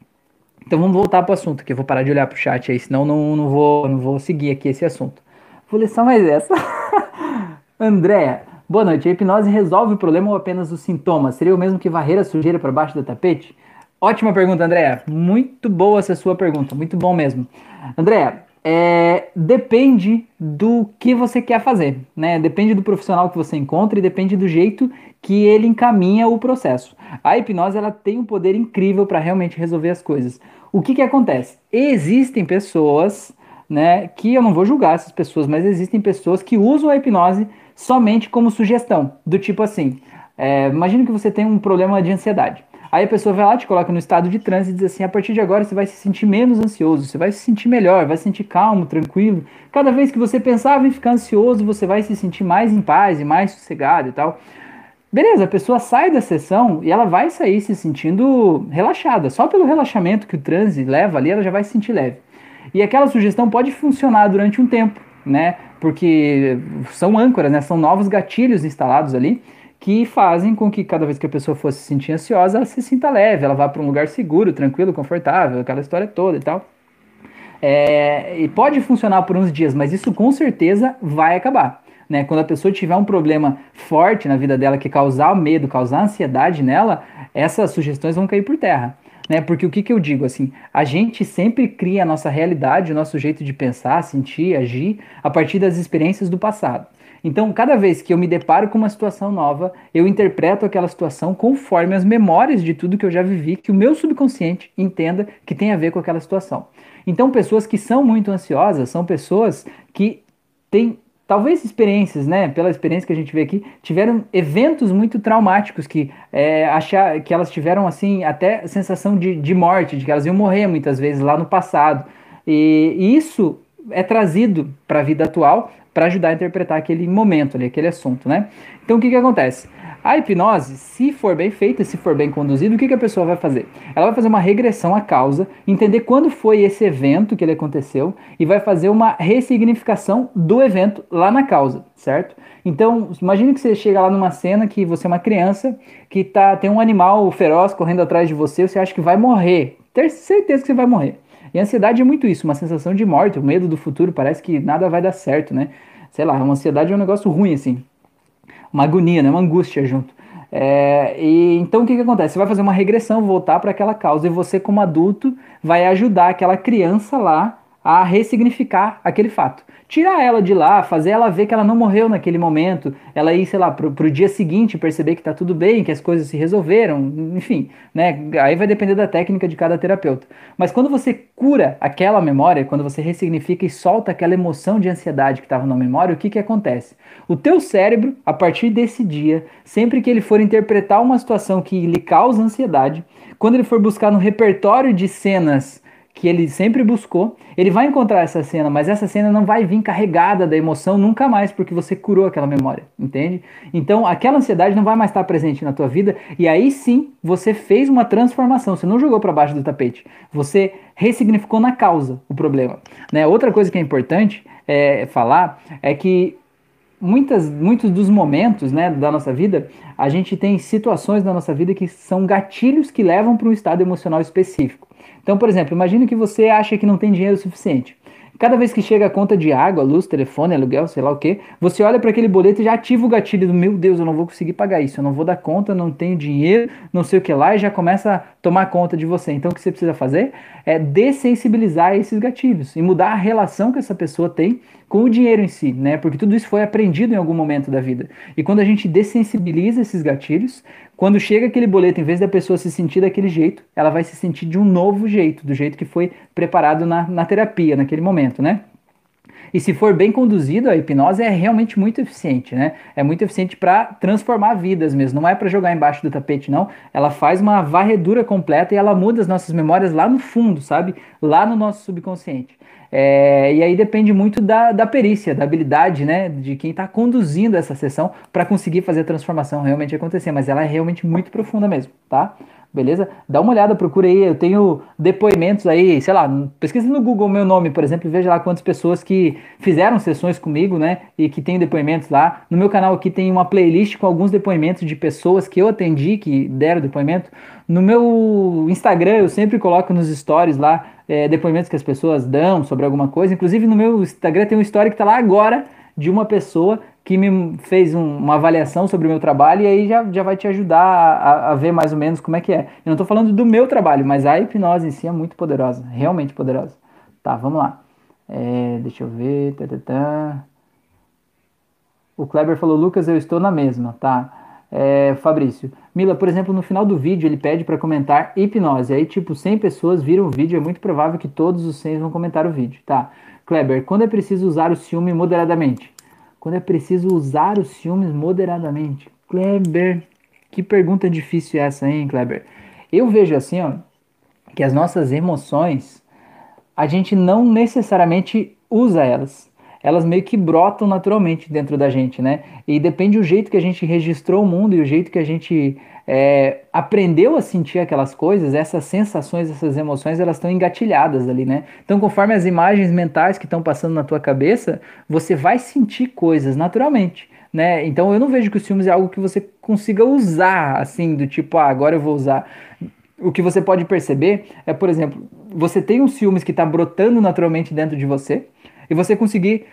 Então vamos voltar pro assunto, que eu vou parar de olhar pro chat aí, senão não, não, vou, não vou seguir aqui esse assunto. Vou ler só mais essa. Andréa, boa noite. A hipnose resolve o problema ou apenas os sintomas? Seria o mesmo que varrer a sujeira para baixo do tapete? Ótima pergunta, Andréa. Muito boa essa sua pergunta, muito bom mesmo. Andréa, é, depende do que você quer fazer, né? Depende do profissional que você encontra e depende do jeito que ele encaminha o processo. A hipnose ela tem um poder incrível para realmente resolver as coisas. O que que acontece? Existem pessoas, né? Que eu não vou julgar essas pessoas, mas existem pessoas que usam a hipnose somente como sugestão, do tipo assim. É, imagina que você tem um problema de ansiedade. Aí a pessoa vai lá, te coloca no estado de transe e diz assim: a partir de agora você vai se sentir menos ansioso, você vai se sentir melhor, vai se sentir calmo, tranquilo. Cada vez que você pensava em ficar ansioso, você vai se sentir mais em paz e mais sossegado e tal. Beleza, a pessoa sai da sessão e ela vai sair se sentindo relaxada. Só pelo relaxamento que o transe leva ali, ela já vai se sentir leve. E aquela sugestão pode funcionar durante um tempo, né? Porque são âncoras, né? São novos gatilhos instalados ali que fazem com que cada vez que a pessoa fosse se sentir ansiosa, ela se sinta leve, ela vá para um lugar seguro, tranquilo, confortável, aquela história toda e tal. É, e pode funcionar por uns dias, mas isso com certeza vai acabar. Né? Quando a pessoa tiver um problema forte na vida dela que causar medo, causar ansiedade nela, essas sugestões vão cair por terra. Né? Porque o que, que eu digo assim, a gente sempre cria a nossa realidade, o nosso jeito de pensar, sentir, agir a partir das experiências do passado. Então, cada vez que eu me deparo com uma situação nova, eu interpreto aquela situação conforme as memórias de tudo que eu já vivi, que o meu subconsciente entenda que tem a ver com aquela situação. Então, pessoas que são muito ansiosas são pessoas que têm talvez experiências, né, pela experiência que a gente vê aqui, tiveram eventos muito traumáticos que é, achar que elas tiveram assim até sensação de, de morte, de que elas iam morrer muitas vezes lá no passado. E, e isso é trazido para a vida atual para ajudar a interpretar aquele momento ali, aquele assunto, né? Então o que que acontece? A hipnose, se for bem feita, se for bem conduzida, o que, que a pessoa vai fazer? Ela vai fazer uma regressão à causa, entender quando foi esse evento que ele aconteceu e vai fazer uma ressignificação do evento lá na causa, certo? Então, imagine que você chega lá numa cena que você é uma criança que tá, tem um animal feroz correndo atrás de você, você acha que vai morrer. Ter certeza que você vai morrer. E a ansiedade é muito isso, uma sensação de morte, o medo do futuro, parece que nada vai dar certo, né? Sei lá, uma ansiedade é um negócio ruim, assim. Uma agonia, né? Uma angústia junto. É, e então o que, que acontece? Você vai fazer uma regressão, voltar para aquela causa, e você, como adulto, vai ajudar aquela criança lá a ressignificar aquele fato tirar ela de lá, fazer ela ver que ela não morreu naquele momento, ela ir, sei lá, pro, pro dia seguinte perceber que tá tudo bem, que as coisas se resolveram, enfim, né? Aí vai depender da técnica de cada terapeuta. Mas quando você cura aquela memória, quando você ressignifica e solta aquela emoção de ansiedade que estava na memória, o que que acontece? O teu cérebro, a partir desse dia, sempre que ele for interpretar uma situação que lhe causa ansiedade, quando ele for buscar no repertório de cenas que ele sempre buscou, ele vai encontrar essa cena, mas essa cena não vai vir carregada da emoção nunca mais, porque você curou aquela memória, entende? Então aquela ansiedade não vai mais estar presente na tua vida, e aí sim você fez uma transformação, você não jogou para baixo do tapete, você ressignificou na causa o problema. Né? Outra coisa que é importante é, falar é que muitas, muitos dos momentos né, da nossa vida, a gente tem situações na nossa vida que são gatilhos que levam para um estado emocional específico. Então, por exemplo, imagine que você acha que não tem dinheiro suficiente. Cada vez que chega a conta de água, luz, telefone, aluguel, sei lá o que, você olha para aquele boleto e já ativa o gatilho do meu Deus, eu não vou conseguir pagar isso, eu não vou dar conta, não tenho dinheiro, não sei o que lá, e já começa a tomar conta de você. Então o que você precisa fazer é dessensibilizar esses gatilhos e mudar a relação que essa pessoa tem com o dinheiro em si, né? Porque tudo isso foi aprendido em algum momento da vida. E quando a gente dessensibiliza esses gatilhos, quando chega aquele boleto, em vez da pessoa se sentir daquele jeito, ela vai se sentir de um novo jeito, do jeito que foi preparado na, na terapia, naquele momento, né? E se for bem conduzido, a hipnose é realmente muito eficiente, né? É muito eficiente para transformar vidas mesmo. Não é para jogar embaixo do tapete, não. Ela faz uma varredura completa e ela muda as nossas memórias lá no fundo, sabe? Lá no nosso subconsciente. É, e aí depende muito da, da perícia, da habilidade, né, de quem está conduzindo essa sessão para conseguir fazer a transformação realmente acontecer. Mas ela é realmente muito profunda mesmo, tá? Beleza? Dá uma olhada, procura aí, eu tenho depoimentos aí, sei lá, pesquisa no Google meu nome, por exemplo, e veja lá quantas pessoas que fizeram sessões comigo, né, e que tem depoimentos lá. No meu canal aqui tem uma playlist com alguns depoimentos de pessoas que eu atendi, que deram depoimento. No meu Instagram eu sempre coloco nos stories lá é, depoimentos que as pessoas dão sobre alguma coisa. Inclusive no meu Instagram tem um story que tá lá agora de uma pessoa que me fez um, uma avaliação sobre o meu trabalho e aí já, já vai te ajudar a, a, ver mais ou menos como é que é. Eu não estou falando do meu trabalho, mas a hipnose em si é muito poderosa, realmente poderosa. Tá, vamos lá. É, deixa eu ver. O Kleber falou, Lucas, eu estou na mesma, tá? É, Fabrício. Mila, por exemplo, no final do vídeo ele pede para comentar hipnose. Aí, tipo, 100 pessoas viram o vídeo, é muito provável que todos os 100 vão comentar o vídeo, tá? Kleber, quando é preciso usar o ciúme moderadamente? Quando é preciso usar os ciúmes moderadamente? Kleber, que pergunta difícil é essa, hein, Kleber? Eu vejo assim, ó, que as nossas emoções, a gente não necessariamente usa elas elas meio que brotam naturalmente dentro da gente, né? E depende do jeito que a gente registrou o mundo e o jeito que a gente é, aprendeu a sentir aquelas coisas, essas sensações, essas emoções, elas estão engatilhadas ali, né? Então, conforme as imagens mentais que estão passando na tua cabeça, você vai sentir coisas naturalmente. Né? Então eu não vejo que o ciúmes é algo que você consiga usar assim, do tipo, ah, agora eu vou usar. O que você pode perceber é, por exemplo, você tem um ciúmes que está brotando naturalmente dentro de você, e você conseguir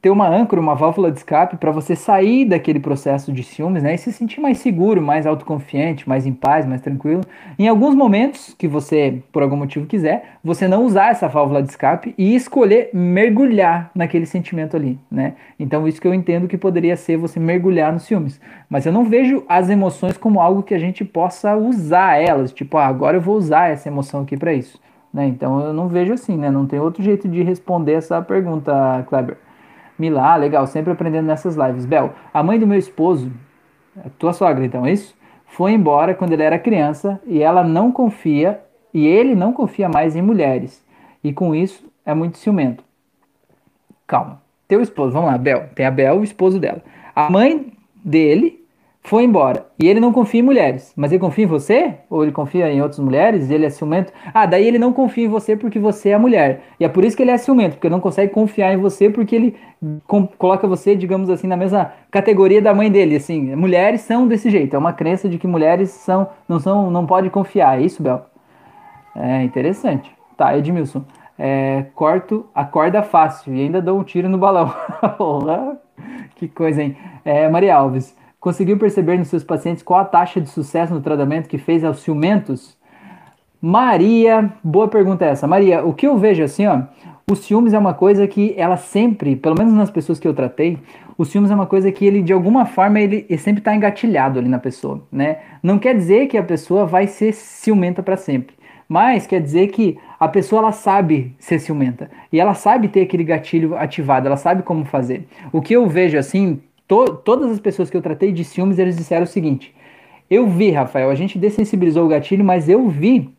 ter uma âncora, uma válvula de escape para você sair daquele processo de ciúmes, né, e se sentir mais seguro, mais autoconfiante, mais em paz, mais tranquilo. Em alguns momentos que você, por algum motivo quiser, você não usar essa válvula de escape e escolher mergulhar naquele sentimento ali, né? Então isso que eu entendo que poderia ser você mergulhar nos ciúmes. Mas eu não vejo as emoções como algo que a gente possa usar elas, tipo, ah, agora eu vou usar essa emoção aqui para isso. Né? Então eu não vejo assim, né? Não tem outro jeito de responder essa pergunta, Kleber. Milá, legal, sempre aprendendo nessas lives. Bel, a mãe do meu esposo, tua sogra então, é isso? Foi embora quando ele era criança e ela não confia, e ele não confia mais em mulheres. E com isso é muito ciumento. Calma. Teu esposo, vamos lá, Bel. Tem a Bel, o esposo dela. A mãe dele foi embora. E ele não confia em mulheres. Mas ele confia em você? Ou ele confia em outras mulheres? E ele é ciumento? Ah, daí ele não confia em você porque você é mulher. E é por isso que ele é ciumento, porque ele não consegue confiar em você porque ele coloca você, digamos assim, na mesma categoria da mãe dele. Assim, mulheres são desse jeito. É uma crença de que mulheres são, não são, não pode confiar. É isso, Bel? É interessante. Tá, Edmilson. É, corto a corda fácil e ainda dou um tiro no balão. que coisa, hein? É, Maria Alves. Conseguiu perceber nos seus pacientes qual a taxa de sucesso no tratamento que fez aos ciumentos? Maria, boa pergunta essa. Maria, o que eu vejo assim, ó, o ciúmes é uma coisa que ela sempre, pelo menos nas pessoas que eu tratei, o ciúmes é uma coisa que ele, de alguma forma, ele, ele sempre está engatilhado ali na pessoa, né? Não quer dizer que a pessoa vai ser ciumenta para sempre, mas quer dizer que a pessoa ela sabe ser ciumenta e ela sabe ter aquele gatilho ativado, ela sabe como fazer. O que eu vejo assim, to, todas as pessoas que eu tratei de ciúmes, eles disseram o seguinte: eu vi, Rafael, a gente dessensibilizou o gatilho, mas eu vi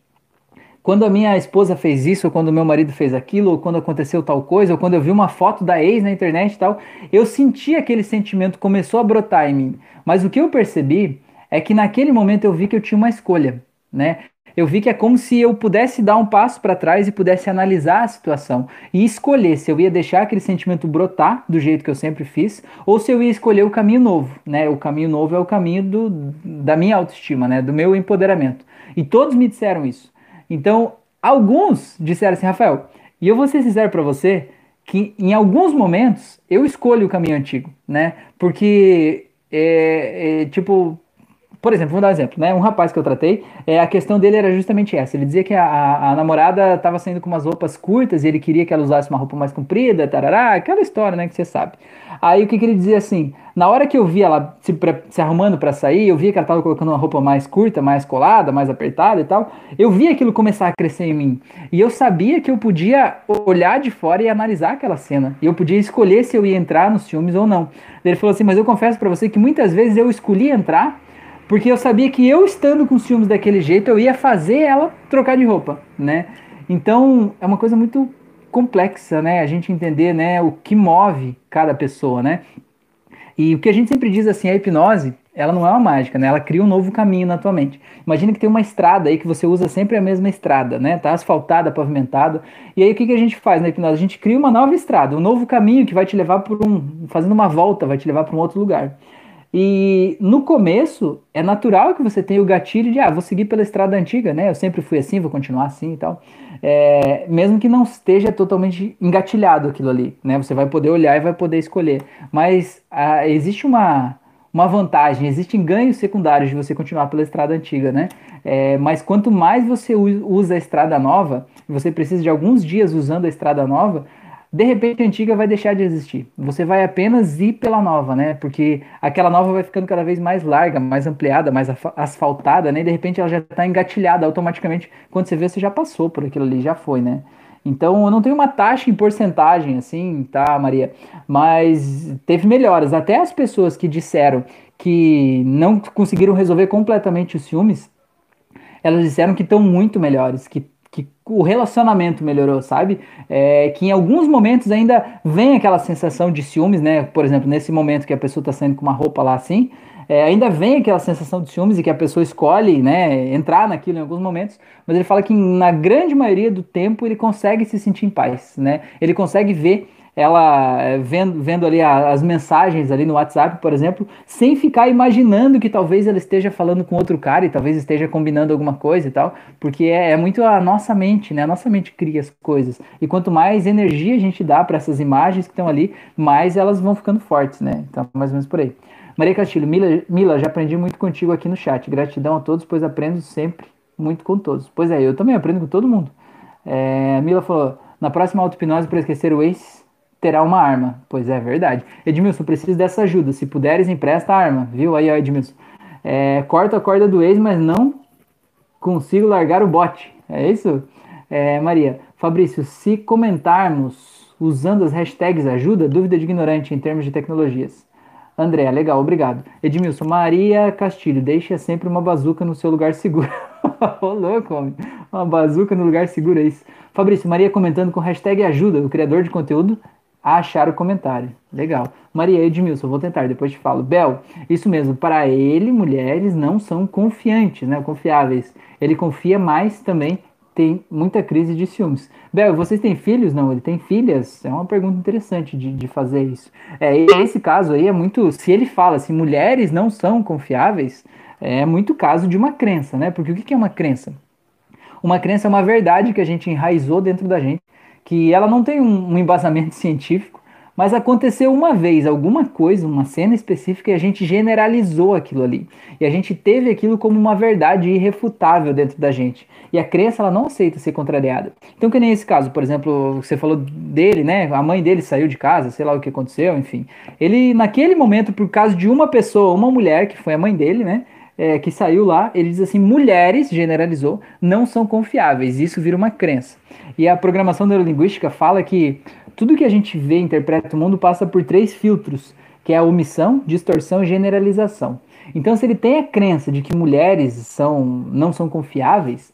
quando a minha esposa fez isso, ou quando meu marido fez aquilo, ou quando aconteceu tal coisa, ou quando eu vi uma foto da ex na internet e tal, eu senti aquele sentimento começou a brotar em mim. Mas o que eu percebi é que naquele momento eu vi que eu tinha uma escolha, né? Eu vi que é como se eu pudesse dar um passo para trás e pudesse analisar a situação e escolher se eu ia deixar aquele sentimento brotar do jeito que eu sempre fiz ou se eu ia escolher o caminho novo, né? O caminho novo é o caminho do, da minha autoestima, né? Do meu empoderamento. E todos me disseram isso. Então, alguns disseram assim, Rafael, e eu vou ser sincero para você que em alguns momentos eu escolho o caminho antigo, né? Porque, é, é, tipo, por exemplo, vou dar um exemplo, né? Um rapaz que eu tratei, é, a questão dele era justamente essa. Ele dizia que a, a, namorada estava saindo com umas roupas curtas e ele queria que ela usasse uma roupa mais comprida, tarará, aquela história, né, que você sabe. Aí o que, que ele dizia assim? Na hora que eu via ela se, se arrumando para sair, eu via que ela estava colocando uma roupa mais curta, mais colada, mais apertada e tal. Eu via aquilo começar a crescer em mim. E eu sabia que eu podia olhar de fora e analisar aquela cena. E eu podia escolher se eu ia entrar nos filmes ou não. Ele falou assim: Mas eu confesso para você que muitas vezes eu escolhi entrar porque eu sabia que eu estando com os filmes daquele jeito, eu ia fazer ela trocar de roupa, né? Então, é uma coisa muito complexa, né? A gente entender, né, o que move cada pessoa, né? E o que a gente sempre diz assim, a hipnose, ela não é uma mágica, né? Ela cria um novo caminho na tua mente. Imagina que tem uma estrada aí que você usa sempre a mesma estrada, né? Tá asfaltada, pavimentada. E aí o que, que a gente faz na hipnose? A gente cria uma nova estrada, um novo caminho que vai te levar por um, fazendo uma volta, vai te levar para um outro lugar. E no começo é natural que você tenha o gatilho de, ah, vou seguir pela estrada antiga, né? Eu sempre fui assim, vou continuar assim e tal. É, mesmo que não esteja totalmente engatilhado aquilo ali, né? Você vai poder olhar e vai poder escolher. Mas ah, existe uma, uma vantagem, existem ganhos secundários de você continuar pela estrada antiga, né? É, mas quanto mais você usa a estrada nova, você precisa de alguns dias usando a estrada nova, de repente a antiga vai deixar de existir. Você vai apenas ir pela nova, né? Porque aquela nova vai ficando cada vez mais larga, mais ampliada, mais asfaltada, né? E de repente ela já está engatilhada automaticamente. Quando você vê, você já passou por aquilo ali, já foi, né? Então eu não tenho uma taxa em porcentagem, assim, tá, Maria? Mas teve melhoras. Até as pessoas que disseram que não conseguiram resolver completamente os ciúmes, elas disseram que estão muito melhores, que que o relacionamento melhorou, sabe? É, que em alguns momentos ainda vem aquela sensação de ciúmes, né? Por exemplo, nesse momento que a pessoa está saindo com uma roupa lá assim, é, ainda vem aquela sensação de ciúmes e que a pessoa escolhe, né, entrar naquilo em alguns momentos, mas ele fala que na grande maioria do tempo ele consegue se sentir em paz, né? Ele consegue ver ela eh, vendo, vendo ali as mensagens ali no WhatsApp, por exemplo, sem ficar imaginando que talvez ela esteja falando com outro cara e talvez esteja combinando alguma coisa e tal, porque é, é muito a nossa mente, né? A nossa mente cria as coisas. E quanto mais energia a gente dá para essas imagens que estão ali, mais elas vão ficando fortes, né? Então, mais ou menos por aí. Maria Castilho, Mila, Mila, já aprendi muito contigo aqui no chat. Gratidão a todos, pois aprendo sempre muito com todos. Pois é, eu também aprendo com todo mundo. É, Mila falou: na próxima auto-hipnose para esquecer o ex, terá uma arma. Pois é, verdade. Edmilson, preciso dessa ajuda. Se puderes, empresta a arma. Viu aí, Edmilson? É, corta a corda do ex, mas não consigo largar o bote. É isso? É, Maria. Fabrício, se comentarmos usando as hashtags ajuda, dúvida de ignorante em termos de tecnologias. André, legal, obrigado. Edmilson, Maria Castilho, deixa sempre uma bazuca no seu lugar seguro. Ô, louco, homem. Uma bazuca no lugar seguro, é isso. Fabrício, Maria comentando com hashtag ajuda, o criador de conteúdo a achar o comentário. Legal. Maria Edmilson, vou tentar, depois te falo. Bel, isso mesmo, para ele, mulheres não são confiantes, né? Confiáveis. Ele confia mais também, tem muita crise de ciúmes. Bel, vocês têm filhos? Não, ele tem filhas? É uma pergunta interessante de, de fazer isso. É, esse caso aí é muito. Se ele fala assim, mulheres não são confiáveis, é muito caso de uma crença, né? Porque o que é uma crença? Uma crença é uma verdade que a gente enraizou dentro da gente que ela não tem um, um embasamento científico, mas aconteceu uma vez alguma coisa, uma cena específica, e a gente generalizou aquilo ali. E a gente teve aquilo como uma verdade irrefutável dentro da gente. E a crença, ela não aceita ser contrariada. Então, que nem esse caso, por exemplo, você falou dele, né? A mãe dele saiu de casa, sei lá o que aconteceu, enfim. Ele, naquele momento, por causa de uma pessoa, uma mulher, que foi a mãe dele, né? É, que saiu lá, ele diz assim: mulheres, generalizou, não são confiáveis. Isso vira uma crença. E a programação neurolinguística fala que tudo que a gente vê, interpreta o mundo passa por três filtros, que é a omissão, distorção e generalização. Então, se ele tem a crença de que mulheres são, não são confiáveis,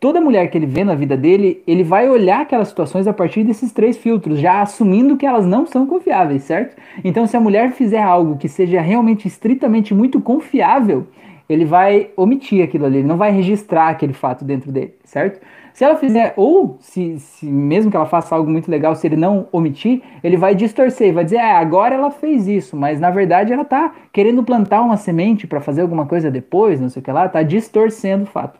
toda mulher que ele vê na vida dele, ele vai olhar aquelas situações a partir desses três filtros, já assumindo que elas não são confiáveis, certo? Então, se a mulher fizer algo que seja realmente estritamente muito confiável, ele vai omitir aquilo ali, ele não vai registrar aquele fato dentro dele, certo? Se ela fizer, ou se, se, mesmo que ela faça algo muito legal, se ele não omitir, ele vai distorcer, vai dizer, ah, agora ela fez isso, mas na verdade ela tá querendo plantar uma semente para fazer alguma coisa depois, não sei o que lá, tá distorcendo o fato.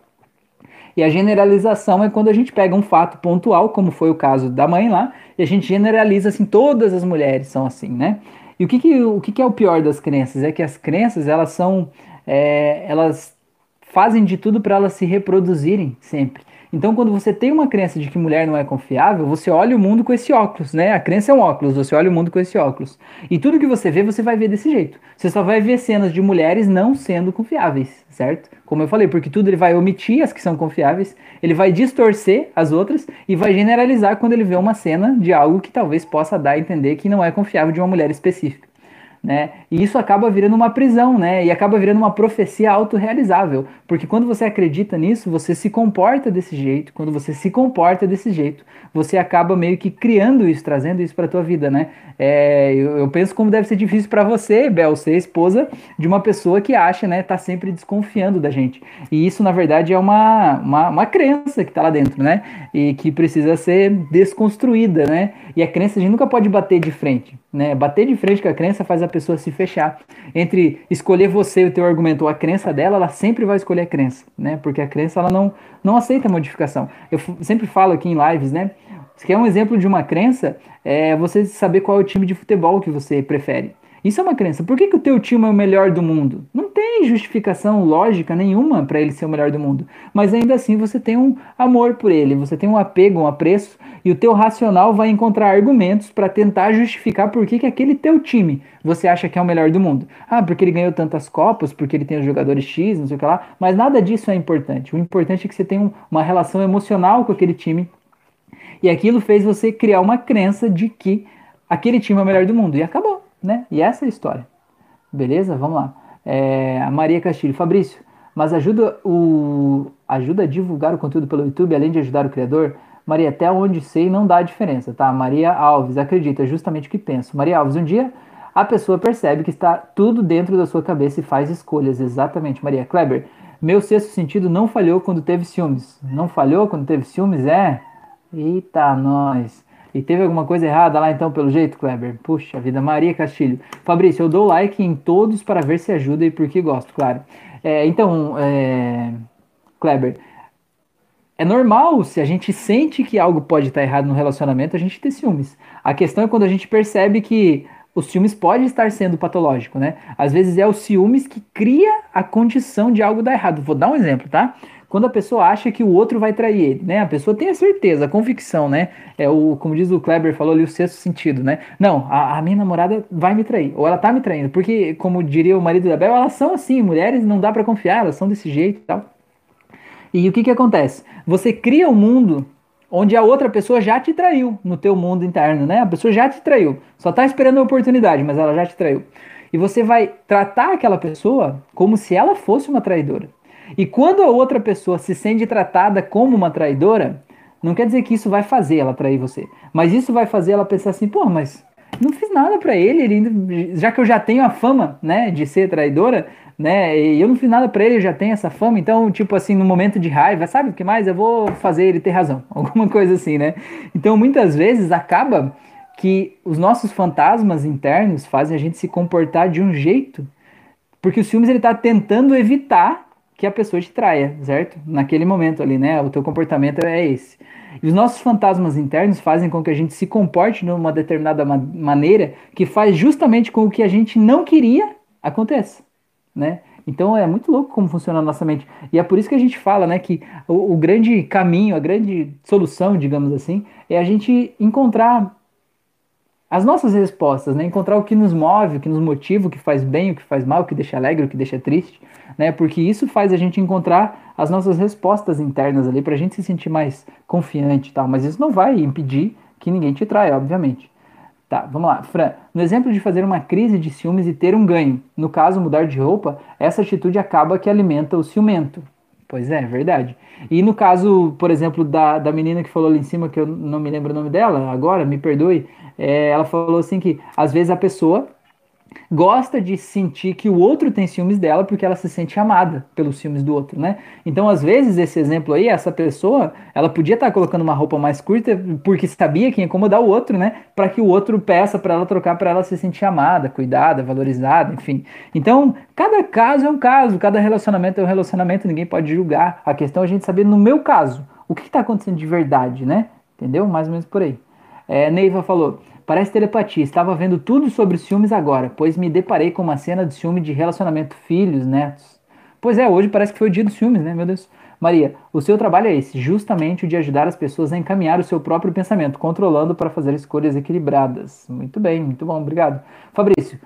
E a generalização é quando a gente pega um fato pontual, como foi o caso da mãe lá, e a gente generaliza assim, todas as mulheres são assim, né? E o que, que, o que, que é o pior das crenças? É que as crenças, elas são é, elas fazem de tudo para elas se reproduzirem sempre. Então, quando você tem uma crença de que mulher não é confiável, você olha o mundo com esse óculos, né? A crença é um óculos, você olha o mundo com esse óculos. E tudo que você vê, você vai ver desse jeito. Você só vai ver cenas de mulheres não sendo confiáveis, certo? Como eu falei, porque tudo ele vai omitir as que são confiáveis, ele vai distorcer as outras e vai generalizar quando ele vê uma cena de algo que talvez possa dar a entender que não é confiável de uma mulher específica né? E isso acaba virando uma prisão, né? E acaba virando uma profecia autorrealizável, porque quando você acredita nisso, você se comporta desse jeito. Quando você se comporta desse jeito, você acaba meio que criando isso, trazendo isso para tua vida, né? É, eu, eu, penso como deve ser difícil para você, Bel, ser esposa de uma pessoa que acha, né, tá sempre desconfiando da gente. E isso, na verdade, é uma, uma, uma crença que tá lá dentro, né? E que precisa ser desconstruída, né? E a crença a gente nunca pode bater de frente. Né? Bater de frente com a crença faz a pessoa se fechar. Entre escolher você o teu argumento ou a crença dela, ela sempre vai escolher a crença, né? Porque a crença ela não, não aceita modificação. Eu sempre falo aqui em lives, né? Se quer um exemplo de uma crença, é você saber qual é o time de futebol que você prefere. Isso é uma crença. Por que, que o teu time é o melhor do mundo? Não tem justificação lógica nenhuma para ele ser o melhor do mundo. Mas ainda assim você tem um amor por ele, você tem um apego, um apreço, e o teu racional vai encontrar argumentos para tentar justificar por que, que aquele teu time você acha que é o melhor do mundo. Ah, porque ele ganhou tantas copas, porque ele tem os jogadores X, não sei o que lá. Mas nada disso é importante. O importante é que você tem um, uma relação emocional com aquele time. E aquilo fez você criar uma crença de que aquele time é o melhor do mundo. E acabou né? E essa é a história. Beleza? Vamos lá. É, a Maria Castilho. Fabrício, mas ajuda, o, ajuda a divulgar o conteúdo pelo YouTube, além de ajudar o criador? Maria, até onde sei, não dá diferença, tá? Maria Alves, acredita, justamente o que penso. Maria Alves, um dia a pessoa percebe que está tudo dentro da sua cabeça e faz escolhas. Exatamente, Maria Kleber. Meu sexto sentido não falhou quando teve ciúmes. Não falhou quando teve ciúmes? É? Eita, nós. E teve alguma coisa errada lá então, pelo jeito, Kleber? Puxa vida, Maria Castilho. Fabrício, eu dou like em todos para ver se ajuda e porque gosto, claro. É, então, é, Kleber, é normal se a gente sente que algo pode estar errado no relacionamento, a gente ter ciúmes. A questão é quando a gente percebe que o ciúmes pode estar sendo patológico, né? Às vezes é o ciúmes que cria a condição de algo dar errado. Vou dar um exemplo, tá? Quando a pessoa acha que o outro vai trair ele, né? A pessoa tem a certeza, a convicção, né? É o, como diz o Kleber, falou ali, o sexto sentido, né? Não, a, a, minha namorada vai me trair, ou ela tá me traindo, porque, como diria o marido da Bel, elas são assim, mulheres não dá para confiar, elas são desse jeito e tal. E o que que acontece? Você cria um mundo onde a outra pessoa já te traiu no teu mundo interno, né? A pessoa já te traiu, só tá esperando a oportunidade, mas ela já te traiu. E você vai tratar aquela pessoa como se ela fosse uma traidora. E quando a outra pessoa se sente tratada como uma traidora, não quer dizer que isso vai fazer ela trair você. Mas isso vai fazer ela pensar assim, pô, mas não fiz nada para ele, ele já que eu já tenho a fama, né, de ser traidora, né, e eu não fiz nada para ele, já tenho essa fama, então, tipo assim, no momento de raiva, sabe o que mais? Eu vou fazer ele ter razão, alguma coisa assim, né? Então, muitas vezes acaba que os nossos fantasmas internos fazem a gente se comportar de um jeito, porque o ciúmes ele tá tentando evitar que a pessoa te traia, certo? Naquele momento ali, né? O teu comportamento é esse. E os nossos fantasmas internos fazem com que a gente se comporte de uma determinada ma maneira que faz justamente com que a gente não queria aconteça, né? Então é muito louco como funciona a nossa mente. E é por isso que a gente fala, né, que o, o grande caminho, a grande solução, digamos assim, é a gente encontrar as nossas respostas, né? Encontrar o que nos move, o que nos motiva, o que faz bem, o que faz mal, o que deixa alegre, o que deixa triste, né? Porque isso faz a gente encontrar as nossas respostas internas ali para a gente se sentir mais confiante tal. Mas isso não vai impedir que ninguém te traia, obviamente. Tá, vamos lá. Fran, no exemplo de fazer uma crise de ciúmes e ter um ganho, no caso mudar de roupa, essa atitude acaba que alimenta o ciumento. Pois é, verdade. E no caso, por exemplo, da, da menina que falou ali em cima, que eu não me lembro o nome dela agora, me perdoe, é, ela falou assim que às vezes a pessoa gosta de sentir que o outro tem ciúmes dela porque ela se sente amada pelos ciúmes do outro, né? Então, às vezes, esse exemplo aí, essa pessoa, ela podia estar colocando uma roupa mais curta porque sabia que ia incomodar o outro, né? Para que o outro peça para ela trocar para ela se sentir amada, cuidada, valorizada, enfim. Então, cada caso é um caso, cada relacionamento é um relacionamento, ninguém pode julgar. A questão é a gente saber, no meu caso, o que está acontecendo de verdade, né? Entendeu? Mais ou menos por aí. É, Neiva falou: Parece telepatia, estava vendo tudo sobre ciúmes agora, pois me deparei com uma cena de ciúme de relacionamento filhos, netos. Pois é, hoje parece que foi o dia dos filmes, né? Meu Deus. Maria, o seu trabalho é esse, justamente o de ajudar as pessoas a encaminhar o seu próprio pensamento, controlando para fazer escolhas equilibradas. Muito bem, muito bom, obrigado. Fabrício,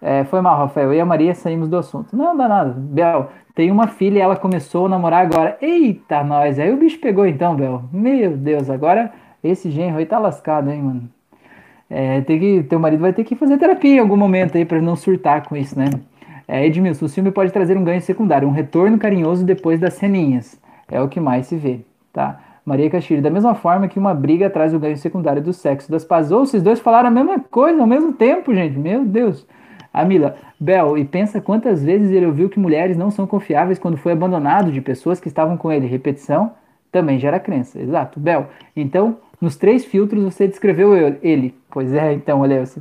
é, foi mal, Rafael. Eu e a Maria saímos do assunto. Não, dá nada. Bel, tem uma filha e ela começou a namorar agora. Eita, nós. Aí o bicho pegou então, Bel. Meu Deus, agora esse genro aí tá lascado, hein, mano. É, tem que, teu marido vai ter que fazer terapia em algum momento aí para não surtar com isso, né? É, Edmilson, o filme pode trazer um ganho secundário, um retorno carinhoso depois das ceninhas. É o que mais se vê, tá? Maria Castilho, da mesma forma que uma briga traz o ganho secundário do sexo das pazes. Ou vocês dois falaram a mesma coisa ao mesmo tempo, gente. Meu Deus. A Mila, Bel, e pensa quantas vezes ele ouviu que mulheres não são confiáveis quando foi abandonado de pessoas que estavam com ele. Repetição também gera crença. Exato. Bel, então, nos três filtros você descreveu ele. Pois é, então, olha, você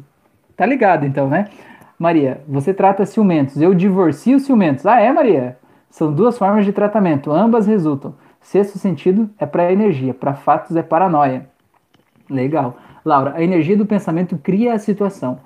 tá ligado então, né? Maria, você trata ciumentos. Eu divorcio ciumentos. Ah, é, Maria? São duas formas de tratamento, ambas resultam. Sexto sentido é para energia, para fatos é paranoia. Legal. Laura, a energia do pensamento cria a situação.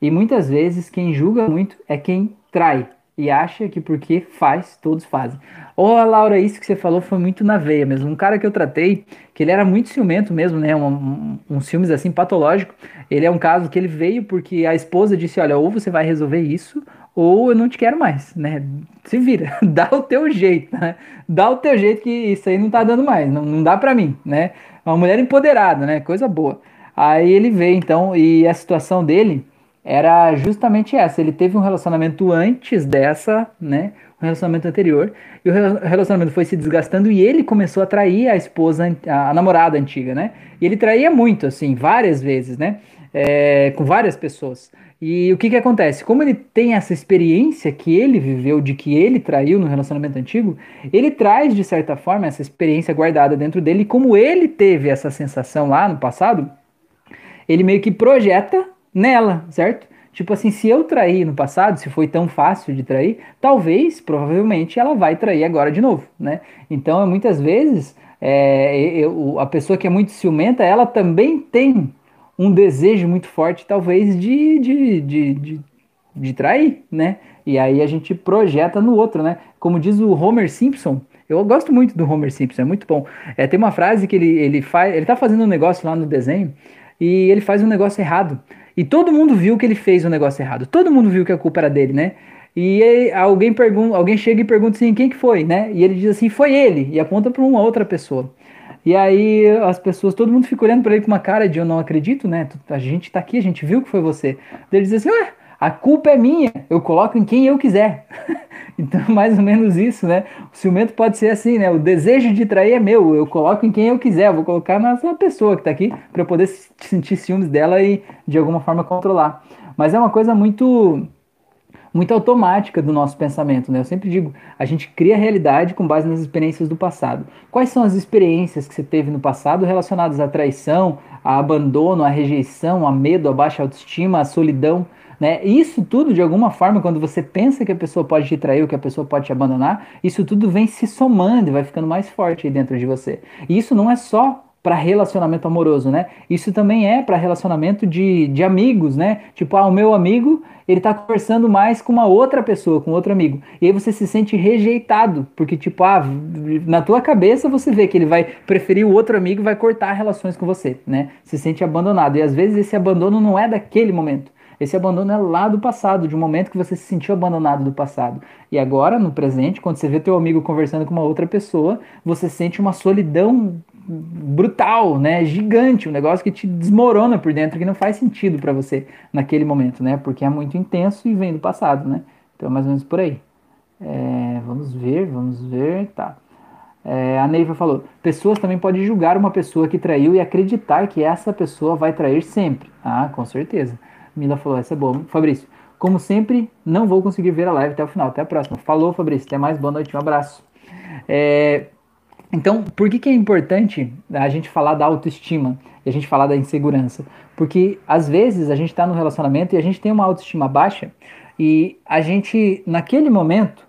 E muitas vezes quem julga muito é quem trai e acha que porque faz, todos fazem. Ô, oh, Laura, isso que você falou foi muito na veia mesmo. Um cara que eu tratei, que ele era muito ciumento mesmo, né? Um, um, um ciúmes assim patológico. Ele é um caso que ele veio porque a esposa disse: Olha, ou você vai resolver isso, ou eu não te quero mais, né? Se vira, dá o teu jeito, né? Dá o teu jeito que isso aí não tá dando mais, não, não dá pra mim, né? Uma mulher empoderada, né? Coisa boa. Aí ele veio então, e a situação dele era justamente essa. Ele teve um relacionamento antes dessa, né? Um relacionamento anterior. E o relacionamento foi se desgastando e ele começou a trair a esposa, a, namorada antiga, né? E ele traía muito, assim, várias vezes, né? É, com várias pessoas. E o que que acontece? Como ele tem essa experiência que ele viveu de que ele traiu no relacionamento antigo, ele traz de certa forma essa experiência guardada dentro dele. E como ele teve essa sensação lá no passado, ele meio que projeta nela, certo? Tipo assim, se eu traí no passado, se foi tão fácil de trair, talvez, provavelmente, ela vai trair agora de novo, né? Então, muitas vezes, é, eu, a pessoa que é muito ciumenta, ela também tem um desejo muito forte, talvez, de, de, de, de, de trair, né? E aí a gente projeta no outro, né? Como diz o Homer Simpson, eu gosto muito do Homer Simpson, é muito bom. É, tem uma frase que ele, ele faz, ele tá fazendo um negócio lá no desenho e ele faz um negócio errado. E todo mundo viu que ele fez um negócio errado. Todo mundo viu que a culpa era dele, né? E alguém pergunta, alguém chega e pergunta assim, quem que foi, né? E ele diz assim, foi ele, e aponta para uma outra pessoa. E aí as pessoas, todo mundo fica olhando para ele com uma cara de eu não acredito, né? A gente tá aqui, a gente viu que foi você. Ele diz assim, ué, a culpa é minha, eu coloco em quem eu quiser. então, mais ou menos isso, né? O ciumento pode ser assim, né? O desejo de trair é meu, eu coloco em quem eu quiser, eu vou colocar nessa pessoa que tá aqui para eu poder sentir ciúmes dela e de alguma forma controlar. Mas é uma coisa muito muito automática do nosso pensamento, né? Eu sempre digo, a gente cria a realidade com base nas experiências do passado. Quais são as experiências que você teve no passado relacionadas à traição, a abandono, à rejeição, a medo, a baixa autoestima, a solidão? Né? Isso tudo, de alguma forma, quando você pensa que a pessoa pode te trair que a pessoa pode te abandonar, isso tudo vem se somando e vai ficando mais forte aí dentro de você. E isso não é só para relacionamento amoroso, né? Isso também é para relacionamento de, de amigos, né? Tipo, ah, o meu amigo, ele tá conversando mais com uma outra pessoa, com outro amigo. E aí você se sente rejeitado, porque tipo, ah, na tua cabeça você vê que ele vai preferir o outro amigo e vai cortar relações com você, né? Se sente abandonado. E às vezes esse abandono não é daquele momento. Esse abandono é lá do passado, de um momento que você se sentiu abandonado do passado. E agora, no presente, quando você vê teu amigo conversando com uma outra pessoa, você sente uma solidão brutal, né? Gigante, um negócio que te desmorona por dentro, que não faz sentido para você naquele momento, né? Porque é muito intenso e vem do passado, né? Então, mais ou menos por aí. É, vamos ver, vamos ver, tá. É, a Neiva falou: pessoas também podem julgar uma pessoa que traiu e acreditar que essa pessoa vai trair sempre. Ah, com certeza. Mila falou, essa é boa. Fabrício, como sempre, não vou conseguir ver a live até o final. Até a próxima. Falou, Fabrício. Até mais. Boa noite. Um abraço. É, então, por que, que é importante a gente falar da autoestima e a gente falar da insegurança? Porque às vezes a gente está no relacionamento e a gente tem uma autoestima baixa e a gente, naquele momento,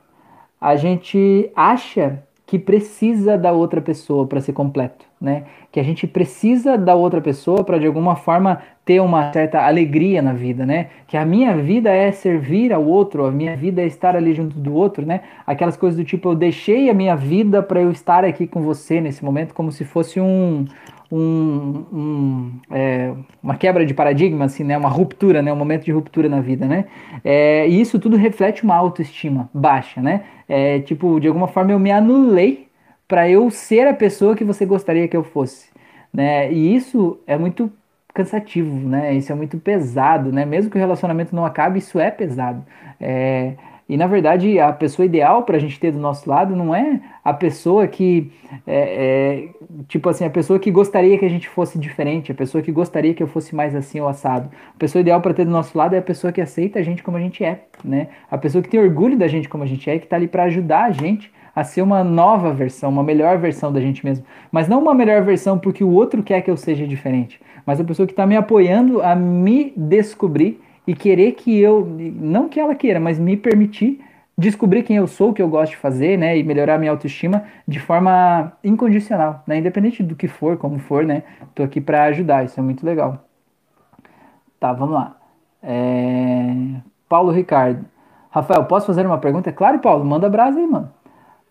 a gente acha que precisa da outra pessoa para ser completo, né? Que a gente precisa da outra pessoa para de alguma forma ter uma certa alegria na vida, né? Que a minha vida é servir ao outro, a minha vida é estar ali junto do outro, né? Aquelas coisas do tipo eu deixei a minha vida para eu estar aqui com você nesse momento como se fosse um um, um, é, uma quebra de paradigma, assim, né? Uma ruptura, né? Um momento de ruptura na vida, né? É, e isso tudo reflete uma autoestima baixa, né? É, tipo, de alguma forma eu me anulei para eu ser a pessoa que você gostaria que eu fosse, né? E isso é muito cansativo, né? Isso é muito pesado, né? Mesmo que o relacionamento não acabe, isso é pesado. É, e na verdade, a pessoa ideal para a gente ter do nosso lado não é a pessoa que, é, é, tipo assim, a pessoa que gostaria que a gente fosse diferente, a pessoa que gostaria que eu fosse mais assim ou assado. A pessoa ideal para ter do nosso lado é a pessoa que aceita a gente como a gente é, né? A pessoa que tem orgulho da gente como a gente é, que está ali para ajudar a gente a ser uma nova versão, uma melhor versão da gente mesmo. Mas não uma melhor versão porque o outro quer que eu seja diferente, mas a pessoa que está me apoiando a me descobrir e querer que eu, não que ela queira, mas me permitir descobrir quem eu sou, o que eu gosto de fazer, né, e melhorar minha autoestima de forma incondicional, né, independente do que for, como for, né, tô aqui para ajudar, isso é muito legal. Tá, vamos lá. É... Paulo Ricardo. Rafael, posso fazer uma pergunta? É claro, Paulo, manda brasa aí, mano.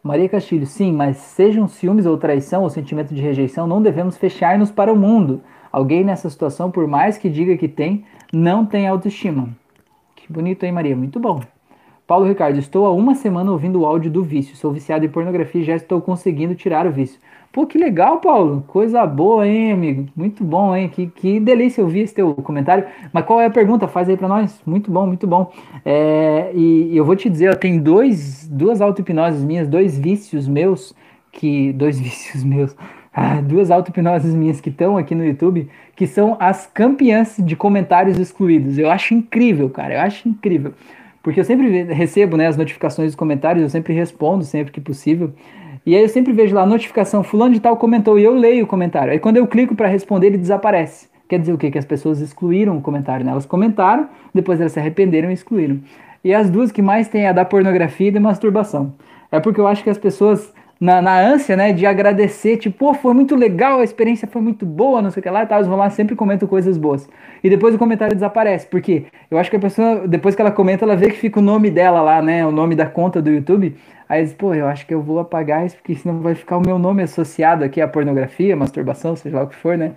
Maria Castilho, sim, mas sejam ciúmes ou traição ou sentimento de rejeição, não devemos fechar-nos para o mundo. Alguém nessa situação, por mais que diga que tem, não tem autoestima. Que bonito, hein, Maria? Muito bom. Paulo Ricardo, estou há uma semana ouvindo o áudio do vício. Sou viciado em pornografia e já estou conseguindo tirar o vício. Pô, que legal, Paulo. Coisa boa, hein, amigo? Muito bom, hein? Que, que delícia ouvir esse teu comentário. Mas qual é a pergunta? Faz aí para nós. Muito bom, muito bom. É, e, e, eu vou te dizer, ó, tem dois, duas auto-hipnoses minhas, dois vícios meus, que. Dois vícios meus ah, duas auto-hipnoses minhas que estão aqui no YouTube, que são as campeãs de comentários excluídos. Eu acho incrível, cara, eu acho incrível. Porque eu sempre recebo né, as notificações dos comentários, eu sempre respondo sempre que possível. E aí eu sempre vejo lá notificação, fulano de tal comentou, e eu leio o comentário. Aí quando eu clico para responder, ele desaparece. Quer dizer o quê? Que as pessoas excluíram o comentário, né? Elas comentaram, depois elas se arrependeram e excluíram. E as duas que mais tem é a da pornografia e da masturbação. É porque eu acho que as pessoas na, na ânsia, né, de agradecer, tipo, pô, foi muito legal, a experiência foi muito boa, não sei o que lá e tal, eles vão lá sempre comentam coisas boas. E depois o comentário desaparece, porque eu acho que a pessoa, depois que ela comenta, ela vê que fica o nome dela lá, né, o nome da conta do YouTube, aí diz, pô, eu acho que eu vou apagar isso, porque senão vai ficar o meu nome associado aqui à pornografia, masturbação, seja lá o que for, né,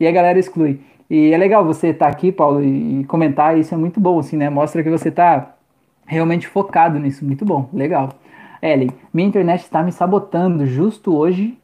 e a galera exclui. E é legal você estar tá aqui, Paulo, e comentar, isso é muito bom, assim, né, mostra que você está realmente focado nisso, muito bom, legal. Ellen, minha internet está me sabotando justo hoje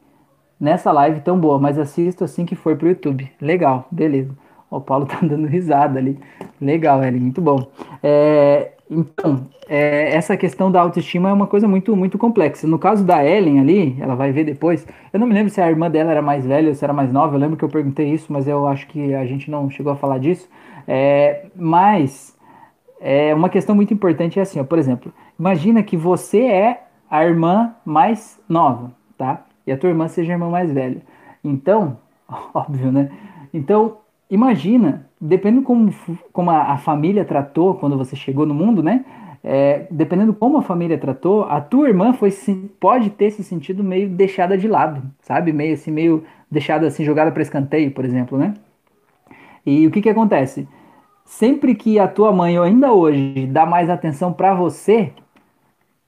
nessa live tão boa, mas assisto assim que for pro YouTube. Legal, beleza. O Paulo tá dando risada ali. Legal, Ellen, muito bom. É, então, é, essa questão da autoestima é uma coisa muito, muito complexa. No caso da Ellen ali, ela vai ver depois. Eu não me lembro se a irmã dela era mais velha ou se era mais nova. Eu lembro que eu perguntei isso, mas eu acho que a gente não chegou a falar disso. É, mas é uma questão muito importante é assim, ó, por exemplo, imagina que você é a irmã mais nova, tá? E a tua irmã seja a irmã mais velha. Então, óbvio, né? Então, imagina, dependendo como, como a, a família tratou quando você chegou no mundo, né? É, dependendo como a família tratou, a tua irmã foi pode ter se sentido meio deixada de lado, sabe? Meio assim, meio deixada assim, jogada para escanteio, por exemplo, né? E o que que acontece? Sempre que a tua mãe, ou ainda hoje, dá mais atenção para você,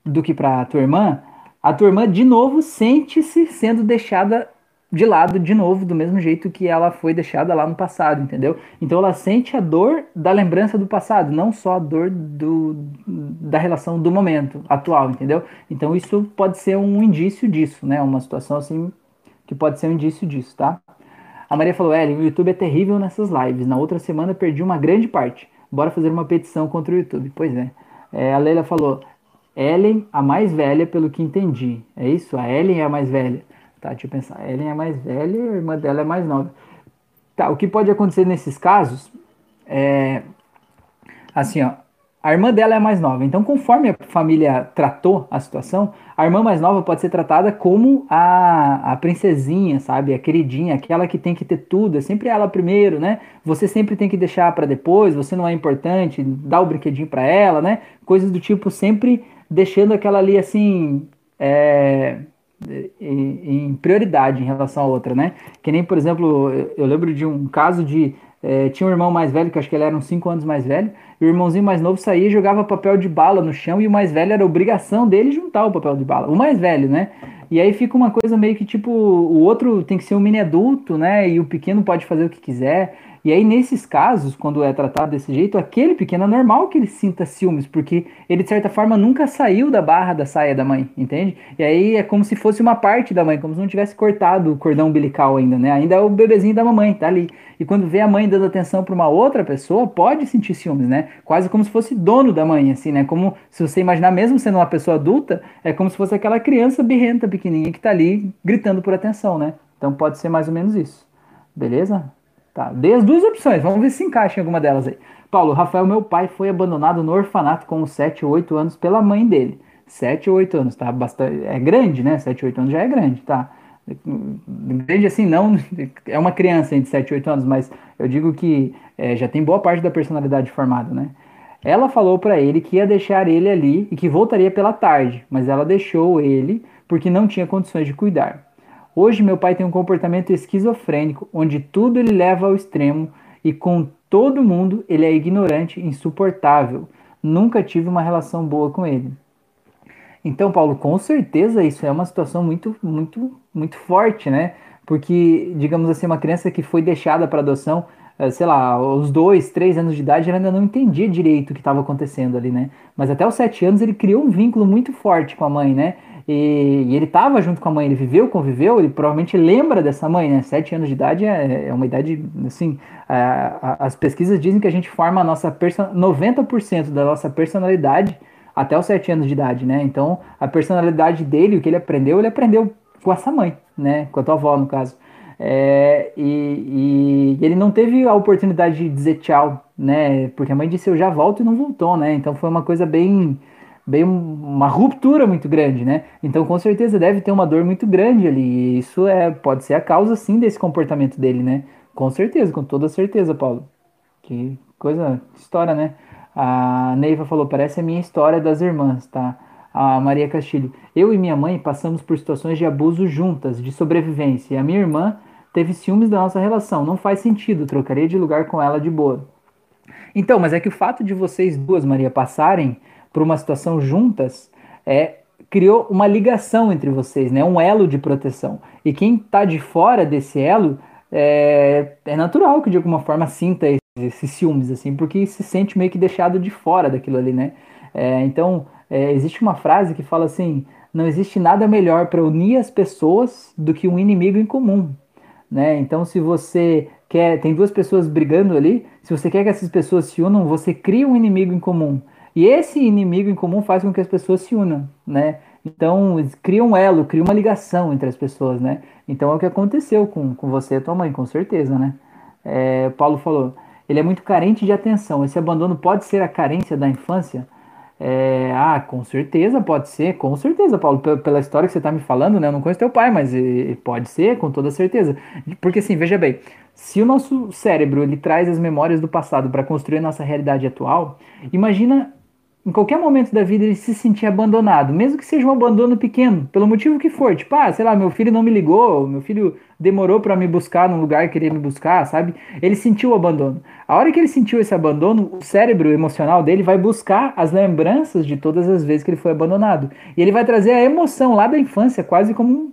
do que para a tua irmã, a tua irmã de novo sente-se sendo deixada de lado de novo, do mesmo jeito que ela foi deixada lá no passado, entendeu? Então ela sente a dor da lembrança do passado, não só a dor do, da relação do momento atual, entendeu? Então isso pode ser um indício disso, né? Uma situação assim que pode ser um indício disso, tá? A Maria falou: Ellen, o YouTube é terrível nessas lives. Na outra semana perdi uma grande parte. Bora fazer uma petição contra o YouTube. Pois é. é a Leila falou: Ellen, a mais velha, pelo que entendi. É isso? A Ellen é a mais velha. Tá, deixa eu pensar. A Ellen é a mais velha e a irmã dela é mais nova. Tá, o que pode acontecer nesses casos é. Assim, ó. A irmã dela é mais nova. Então, conforme a família tratou a situação, a irmã mais nova pode ser tratada como a, a princesinha, sabe? A queridinha, aquela que tem que ter tudo. É sempre ela primeiro, né? Você sempre tem que deixar para depois, você não é importante, dá o brinquedinho para ela, né? Coisas do tipo sempre deixando aquela ali assim, é, em, prioridade em relação à outra, né? Que nem, por exemplo, eu lembro de um caso de é, tinha um irmão mais velho, que acho que ele era uns 5 anos mais velho, e o irmãozinho mais novo saía e jogava papel de bala no chão, e o mais velho era obrigação dele juntar o papel de bala. O mais velho, né? E aí fica uma coisa meio que tipo, o outro tem que ser um mini adulto, né? E o pequeno pode fazer o que quiser. E aí, nesses casos, quando é tratado desse jeito, aquele pequeno é normal que ele sinta ciúmes, porque ele, de certa forma, nunca saiu da barra da saia da mãe, entende? E aí é como se fosse uma parte da mãe, como se não tivesse cortado o cordão umbilical ainda, né? Ainda é o bebezinho da mamãe, tá ali. E quando vê a mãe dando atenção para uma outra pessoa, pode sentir ciúmes, né? Quase como se fosse dono da mãe, assim, né? Como se você imaginar, mesmo sendo uma pessoa adulta, é como se fosse aquela criança birrenta pequenininha que tá ali gritando por atenção, né? Então pode ser mais ou menos isso. Beleza? Tá, dei as duas opções, vamos ver se encaixa em alguma delas aí. Paulo, Rafael, meu pai foi abandonado no orfanato com 7 ou 8 anos pela mãe dele. 7 ou 8 anos, tá? Bastante, é grande, né? 7 ou 8 anos já é grande, tá? Grande assim, não. É uma criança de 7 ou 8 anos, mas eu digo que é, já tem boa parte da personalidade formada, né? Ela falou para ele que ia deixar ele ali e que voltaria pela tarde, mas ela deixou ele porque não tinha condições de cuidar. Hoje meu pai tem um comportamento esquizofrênico, onde tudo ele leva ao extremo e com todo mundo ele é ignorante, insuportável. Nunca tive uma relação boa com ele. Então, Paulo, com certeza isso é uma situação muito, muito, muito forte, né? Porque, digamos assim, uma criança que foi deixada para adoção, eh, sei lá, aos dois, três anos de idade, ela ainda não entendia direito o que estava acontecendo ali, né? Mas até os sete anos ele criou um vínculo muito forte com a mãe, né? E, e ele estava junto com a mãe, ele viveu, conviveu, ele provavelmente lembra dessa mãe, né? Sete anos de idade é, é uma idade, assim, a, a, as pesquisas dizem que a gente forma a nossa 90% da nossa personalidade até os sete anos de idade, né? Então, a personalidade dele, o que ele aprendeu, ele aprendeu com essa mãe, né? Com a tua avó, no caso. É, e, e, ele não teve a oportunidade de dizer tchau, né? Porque a mãe disse eu já volto e não voltou, né? Então foi uma coisa bem bem uma ruptura muito grande, né? Então com certeza deve ter uma dor muito grande ali. E isso é pode ser a causa sim desse comportamento dele, né? Com certeza, com toda certeza, Paulo. Que coisa, história, né? A Neiva falou, parece a minha história das irmãs, tá? A Maria Castilho. Eu e minha mãe passamos por situações de abuso juntas, de sobrevivência. E a minha irmã teve ciúmes da nossa relação. Não faz sentido, trocaria de lugar com ela de boa. Então, mas é que o fato de vocês duas, Maria, passarem por uma situação juntas, é, criou uma ligação entre vocês, né? um elo de proteção. E quem está de fora desse elo, é, é natural que de alguma forma sinta esses, esses, ciúmes, assim, porque se sente meio que deixado de fora daquilo ali, né? É, então, é, existe uma frase que fala assim: não existe nada melhor para unir as pessoas do que um inimigo em comum. Né? Então, se você quer, tem duas pessoas brigando ali, se você quer que essas pessoas se unam, você cria um inimigo em comum. E esse inimigo em comum faz com que as pessoas se unam, né? Então, cria um elo, cria uma ligação entre as pessoas, né? Então, é o que aconteceu com, com você e tua mãe, com certeza, né? É, Paulo falou, ele é muito carente de atenção. Esse abandono pode ser a carência da infância? É, ah, com certeza pode ser, com certeza, Paulo, pela história que você está me falando, né? Eu não conheço teu pai, mas pode ser, com toda certeza. Porque assim, veja bem, se o nosso cérebro ele traz as memórias do passado para construir a nossa realidade atual, imagina em qualquer momento da vida ele se sentir abandonado, mesmo que seja um abandono pequeno, pelo motivo que for, tipo, ah, sei lá, meu filho não me ligou, meu filho demorou para me buscar num lugar que queria me buscar, sabe? Ele sentiu o abandono. A hora que ele sentiu esse abandono, o cérebro emocional dele vai buscar as lembranças de todas as vezes que ele foi abandonado. E ele vai trazer a emoção lá da infância, quase como um,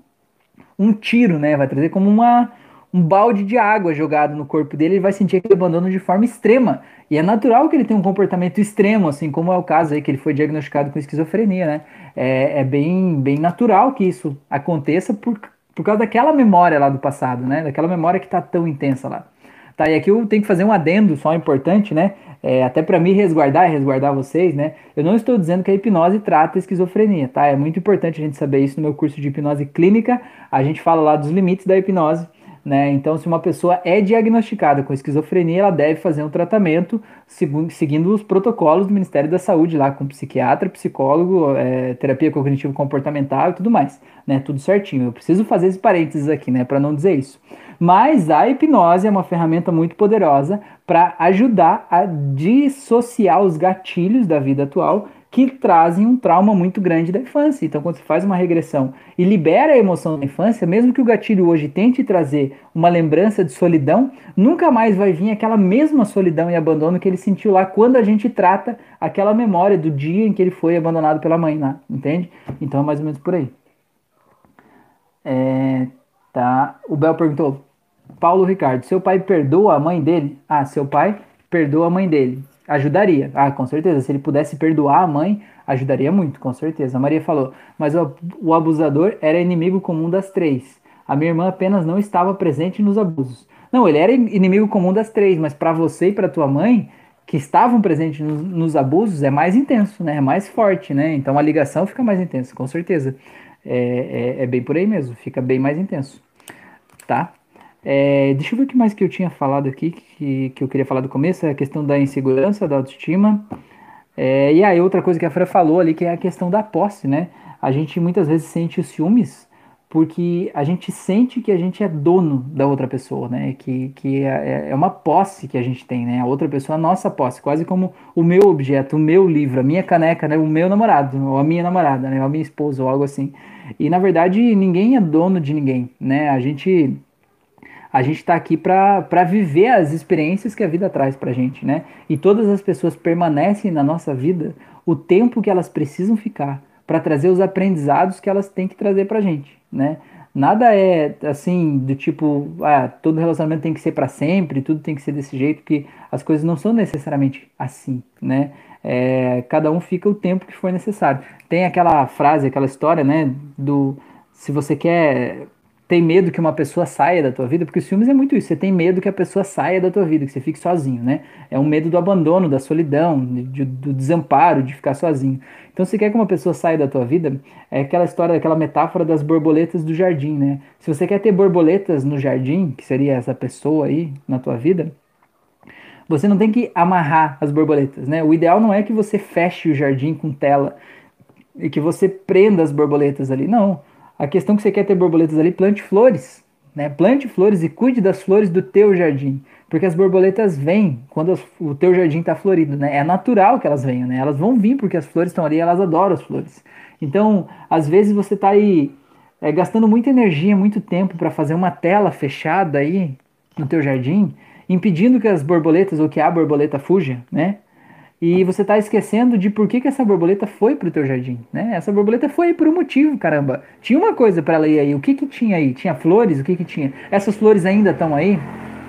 um tiro, né? Vai trazer como uma um balde de água jogado no corpo dele, ele vai sentir aquele abandono de forma extrema. E é natural que ele tenha um comportamento extremo, assim como é o caso aí que ele foi diagnosticado com esquizofrenia, né? É, é bem, bem natural que isso aconteça por, por causa daquela memória lá do passado, né? Daquela memória que tá tão intensa lá. Tá, e aqui eu tenho que fazer um adendo só importante, né? É, até para me resguardar e resguardar vocês, né? Eu não estou dizendo que a hipnose trata a esquizofrenia, tá? É muito importante a gente saber isso no meu curso de hipnose clínica. A gente fala lá dos limites da hipnose né? Então, se uma pessoa é diagnosticada com esquizofrenia, ela deve fazer um tratamento seguindo os protocolos do Ministério da Saúde, lá com psiquiatra, psicólogo, é, terapia cognitivo-comportamental e tudo mais, né? Tudo certinho. Eu preciso fazer esse parênteses aqui, né? Para não dizer isso. Mas a hipnose é uma ferramenta muito poderosa para ajudar a dissociar os gatilhos da vida atual que trazem um trauma muito grande da infância. Então, quando você faz uma regressão e libera a emoção da infância, mesmo que o gatilho hoje tente trazer uma lembrança de solidão, nunca mais vai vir aquela mesma solidão e abandono que ele sentiu lá quando a gente trata aquela memória do dia em que ele foi abandonado pela mãe lá, entende? Então é mais ou menos por aí. É, tá. O Bel perguntou: Paulo Ricardo, seu pai perdoa a mãe dele? Ah, seu pai perdoa a mãe dele. Ajudaria. Ah, com certeza. Se ele pudesse perdoar a mãe, ajudaria muito, com certeza. A Maria falou, mas o, o abusador era inimigo comum das três. A minha irmã apenas não estava presente nos abusos. Não, ele era inimigo comum das três, mas para você e para tua mãe, que estavam presentes nos, nos, abusos, é mais intenso, né? É mais forte, né? Então a ligação fica mais intensa, com certeza. É, é, é bem por aí mesmo, fica bem mais intenso, tá? É, deixa eu ver o que mais que eu tinha falado aqui, que, que eu queria falar do começo, é a questão da insegurança, da autoestima. É, e aí outra coisa que a Fran falou ali, que é a questão da posse, né? A gente muitas vezes sente os ciúmes porque a gente sente que a gente é dono da outra pessoa, né? Que, que é, é, é uma posse que a gente tem, né? A outra pessoa é a nossa posse, quase como o meu objeto, o meu livro, a minha caneca, né? O meu namorado, ou a minha namorada, né? Ou a minha esposa, ou algo assim. E na verdade ninguém é dono de ninguém, né? A gente a gente está aqui para viver as experiências que a vida traz para a gente, né? E todas as pessoas permanecem na nossa vida o tempo que elas precisam ficar para trazer os aprendizados que elas têm que trazer para a gente, né? Nada é assim do tipo, ah, todo relacionamento tem que ser para sempre, tudo tem que ser desse jeito, que as coisas não são necessariamente assim, né? É, cada um fica o tempo que for necessário. Tem aquela frase, aquela história, né? Do se você quer tem medo que uma pessoa saia da tua vida, porque os filmes é muito isso, você tem medo que a pessoa saia da tua vida, que você fique sozinho, né? É um medo do abandono, da solidão, de, do desamparo, de ficar sozinho. Então, se quer que uma pessoa saia da tua vida, é aquela história, aquela metáfora das borboletas do jardim, né? Se você quer ter borboletas no jardim, que seria essa pessoa aí na tua vida, você não tem que amarrar as borboletas, né? O ideal não é que você feche o jardim com tela e que você prenda as borboletas ali, não a questão que você quer ter borboletas ali, plante flores. Né? Plante flores e cuide das flores do teu jardim. Porque as borboletas vêm quando o teu jardim está florido. Né? É natural que elas venham. Né? Elas vão vir porque as flores estão ali elas adoram as flores. Então, às vezes você está aí é, gastando muita energia, muito tempo para fazer uma tela fechada aí no teu jardim, impedindo que as borboletas ou que a borboleta fuja, né? E você está esquecendo de por que, que essa borboleta foi para o teu jardim, né? Essa borboleta foi por um motivo, caramba. Tinha uma coisa para ela ir aí. O que que tinha aí? Tinha flores? O que que tinha? Essas flores ainda estão aí,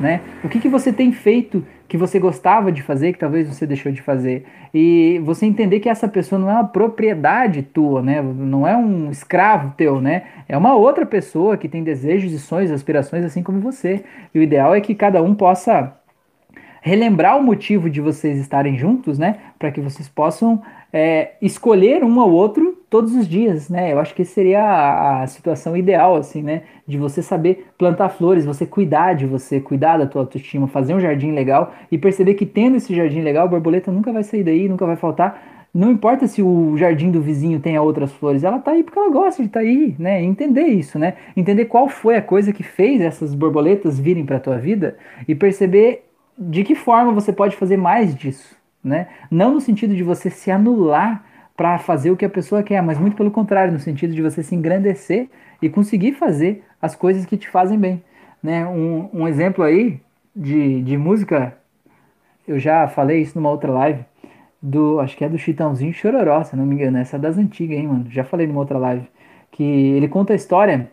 né? O que que você tem feito que você gostava de fazer, que talvez você deixou de fazer? E você entender que essa pessoa não é uma propriedade tua, né? Não é um escravo teu, né? É uma outra pessoa que tem desejos e sonhos, aspirações assim como você. E o ideal é que cada um possa relembrar o motivo de vocês estarem juntos, né? Para que vocês possam é, escolher um ao outro todos os dias, né? Eu acho que seria a, a, situação ideal, assim, né? De você saber plantar flores, você cuidar de você, cuidar da tua autoestima, fazer um jardim legal e perceber que tendo esse jardim legal, a borboleta nunca vai sair daí, nunca vai faltar. Não importa se o jardim do vizinho tenha outras flores, ela tá aí porque ela gosta de estar tá aí, né? Entender isso, né? Entender qual foi a coisa que fez essas borboletas virem para tua vida e perceber de que forma você pode fazer mais disso, né? Não no sentido de você se anular para fazer o que a pessoa quer, mas muito pelo contrário, no sentido de você se engrandecer e conseguir fazer as coisas que te fazem bem, né? Um, um exemplo aí de, de música, eu já falei isso numa outra live, do, acho que é do Chitãozinho Chororó, se não me engano, essa é das antigas, hein, mano? Já falei numa outra live, que ele conta a história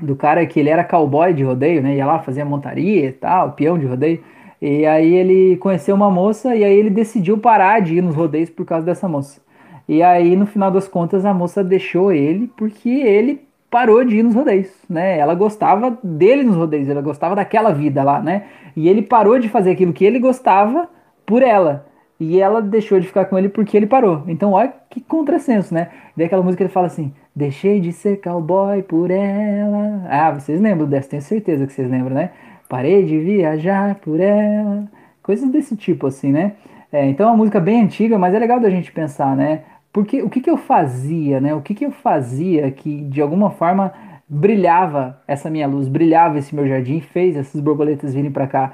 do cara que ele era cowboy de rodeio, né? Ia lá, fazia montaria e tal, peão de rodeio. E aí ele conheceu uma moça e aí ele decidiu parar de ir nos rodeios por causa dessa moça. E aí, no final das contas, a moça deixou ele porque ele parou de ir nos rodeios, né? Ela gostava dele nos rodeios, ela gostava daquela vida lá, né? E ele parou de fazer aquilo que ele gostava por ela. E ela deixou de ficar com ele porque ele parou. Então, olha que contrassenso, né? Daí aquela música ele fala assim: Deixei de ser cowboy por ela. Ah, vocês lembram dessa, tenho certeza que vocês lembram, né? Parei de viajar por ela, coisas desse tipo, assim, né? É, então é uma música bem antiga, mas é legal da gente pensar, né? Porque o que, que eu fazia, né? O que, que eu fazia que de alguma forma brilhava essa minha luz, brilhava esse meu jardim, fez essas borboletas virem para cá.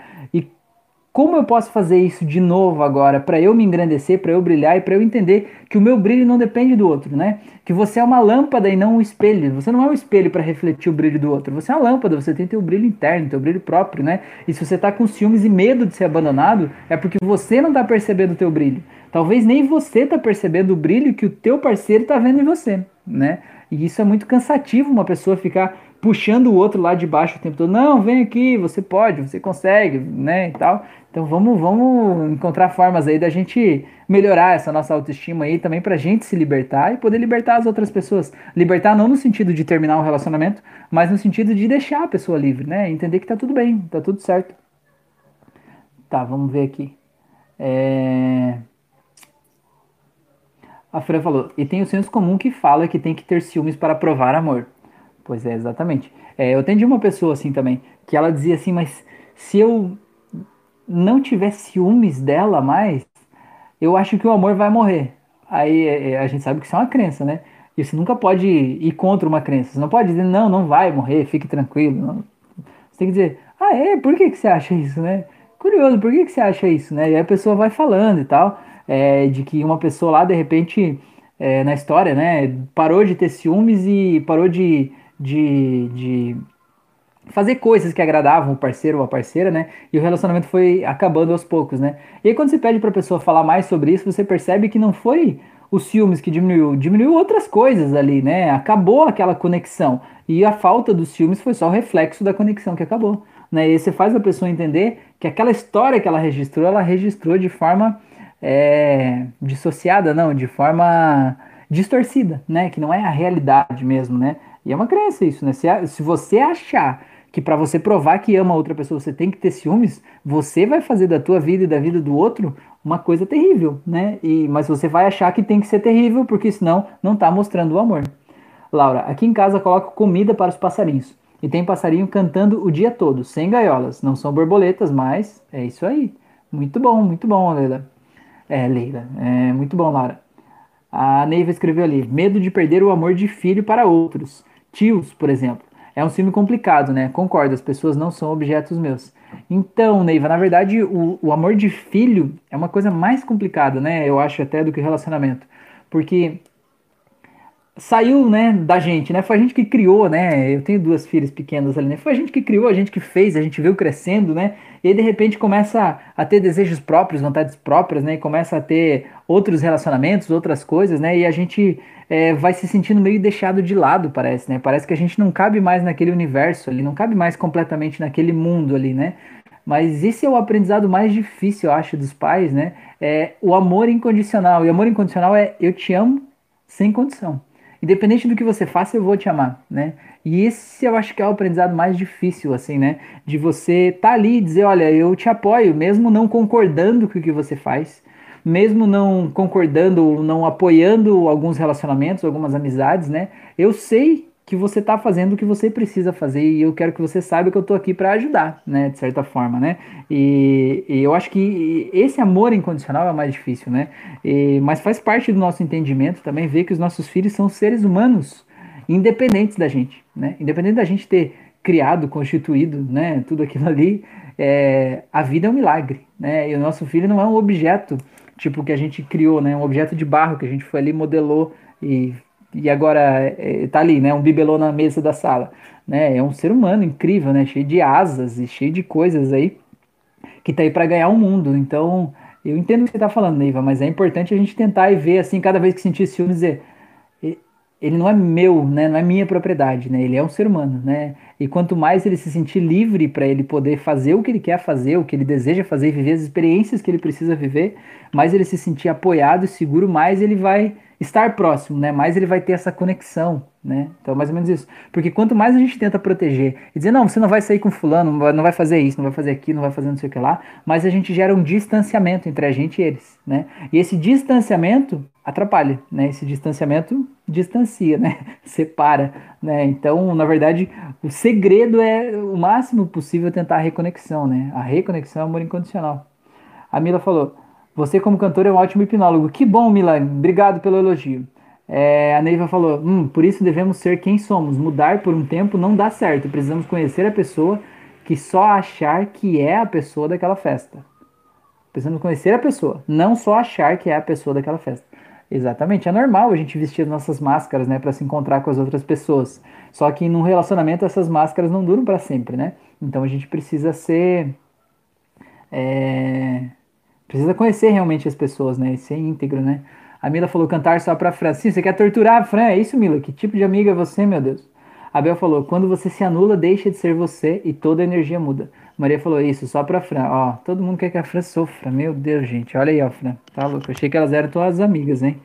Como eu posso fazer isso de novo agora para eu me engrandecer, para eu brilhar e para eu entender que o meu brilho não depende do outro, né? Que você é uma lâmpada e não um espelho. Você não é um espelho para refletir o brilho do outro. Você é uma lâmpada, você tem teu brilho interno, teu brilho próprio, né? E se você tá com ciúmes e medo de ser abandonado, é porque você não tá percebendo o teu brilho. Talvez nem você tá percebendo o brilho que o teu parceiro tá vendo em você, né? E isso é muito cansativo uma pessoa ficar puxando o outro lá de baixo o tempo todo. Não, vem aqui, você pode, você consegue, né, e tal. Então vamos, vamos encontrar formas aí da gente melhorar essa nossa autoestima aí também pra gente se libertar e poder libertar as outras pessoas. Libertar não no sentido de terminar um relacionamento, mas no sentido de deixar a pessoa livre, né? Entender que tá tudo bem, tá tudo certo. Tá, vamos ver aqui. É... A Fran falou, e tem o senso comum que fala que tem que ter ciúmes para provar amor. Pois é, exatamente. É, eu atendi uma pessoa assim também, que ela dizia assim, mas se eu não tiver ciúmes dela mais, eu acho que o amor vai morrer. Aí é, é, a gente sabe que isso é uma crença, né? E você nunca pode ir contra uma crença. Você não pode dizer, não, não vai morrer, fique tranquilo. Não. Você tem que dizer, ah, é? Por que, que você acha isso, né? Curioso, por que, que você acha isso, né? E aí a pessoa vai falando e tal, é, de que uma pessoa lá, de repente, é, na história, né, parou de ter ciúmes e parou de, de, de fazer coisas que agradavam o parceiro ou a parceira, né? E o relacionamento foi acabando aos poucos, né? E aí quando você pede para a pessoa falar mais sobre isso, você percebe que não foi os ciúmes que diminuiu, diminuiu outras coisas ali, né? Acabou aquela conexão. E a falta dos ciúmes foi só o reflexo da conexão que acabou, né? E você faz a pessoa entender que aquela história que ela registrou, ela registrou de forma é, dissociada, não, de forma distorcida, né? Que não é a realidade mesmo, né? E é uma crença isso, né? Se, se você achar que para você provar que ama outra pessoa você tem que ter ciúmes, você vai fazer da tua vida e da vida do outro uma coisa terrível, né? E, mas você vai achar que tem que ser terrível, porque senão não tá mostrando o amor. Laura, aqui em casa coloco comida para os passarinhos. E tem passarinho cantando o dia todo, sem gaiolas. Não são borboletas, mas é isso aí. Muito bom, muito bom, Leila. É, Leila. É muito bom, Laura. A Neiva escreveu ali: medo de perder o amor de filho para outros. Tios, por exemplo. É um filme complicado, né? Concordo, as pessoas não são objetos meus. Então, Neiva, na verdade, o, o amor de filho é uma coisa mais complicada, né? Eu acho até do que relacionamento. Porque saiu, né, da gente, né? Foi a gente que criou, né? Eu tenho duas filhas pequenas ali, né? Foi a gente que criou, a gente que fez, a gente veio crescendo, né? E aí, de repente começa a ter desejos próprios, vontades próprias, né? E começa a ter outros relacionamentos, outras coisas, né? E a gente é, vai se sentindo meio deixado de lado, parece, né? Parece que a gente não cabe mais naquele universo ali, não cabe mais completamente naquele mundo ali, né? Mas esse é o aprendizado mais difícil, eu acho, dos pais, né? É o amor incondicional. E amor incondicional é eu te amo sem condição. Independente do que você faça, eu vou te amar, né? E esse eu acho que é o aprendizado mais difícil, assim, né? De você estar tá ali e dizer, olha, eu te apoio, mesmo não concordando com o que você faz, mesmo não concordando ou não apoiando alguns relacionamentos, algumas amizades, né? Eu sei que você está fazendo o que você precisa fazer e eu quero que você saiba que eu estou aqui para ajudar, né, de certa forma, né? E, e, eu acho que esse amor incondicional é mais difícil, né? E, mas faz parte do nosso entendimento também ver que os nossos filhos são seres humanos, independentes da gente, né? Independente da gente ter criado, constituído, né, tudo aquilo ali, é, a vida é um milagre, né? E o nosso filho não é um objeto tipo que a gente criou, né? Um objeto de barro que a gente foi ali modelou e e agora é, tá ali, né? Um bibelô na mesa da sala, né? É um ser humano incrível, né? Cheio de asas e cheio de coisas aí que tá aí para ganhar o mundo. Então, eu entendo o que você tá falando, Neiva, mas é importante a gente tentar e ver assim, cada vez que sentir ciúme, dizer ele não é meu, né? Não é minha propriedade, né? Ele é um ser humano, né? E quanto mais ele se sentir livre para ele poder fazer o que ele quer fazer, o que ele deseja fazer, viver as experiências que ele precisa viver, mais ele se sentir apoiado e seguro, mais ele vai estar próximo, né? Mais ele vai ter essa conexão, né? Então, mais ou menos isso. Porque quanto mais a gente tenta proteger e dizer, não, você não vai sair com fulano, não vai fazer isso, não vai fazer aquilo, não vai fazer não sei o que lá, mais a gente gera um distanciamento entre a gente e eles, né? E esse distanciamento atrapalha, né? Esse distanciamento distancia, né? Separa, né? Então, na verdade, o segredo é o máximo possível tentar a reconexão, né? A reconexão é amor incondicional. A Mila falou: você, como cantor, é um ótimo hipnólogo. Que bom, Milan. Obrigado pelo elogio. É, a Neiva falou: hum, por isso devemos ser quem somos. Mudar por um tempo não dá certo. Precisamos conhecer a pessoa que só achar que é a pessoa daquela festa. Precisamos conhecer a pessoa, não só achar que é a pessoa daquela festa. Exatamente, é normal a gente vestir nossas máscaras, né, para se encontrar com as outras pessoas. Só que num relacionamento essas máscaras não duram para sempre, né? Então a gente precisa ser é, precisa conhecer realmente as pessoas, né, e ser íntegro, né? A Mila falou cantar só pra Fran. Sim, você quer torturar a Fran? É isso, Mila? Que tipo de amiga é você, meu Deus? A Bel falou, quando você se anula, deixa de ser você e toda a energia muda. Maria falou isso, só pra Fran. Ó, todo mundo quer que a Fran sofra. Meu Deus, gente. Olha aí, ó, Fran. Tá louco. achei que elas eram todas amigas, hein?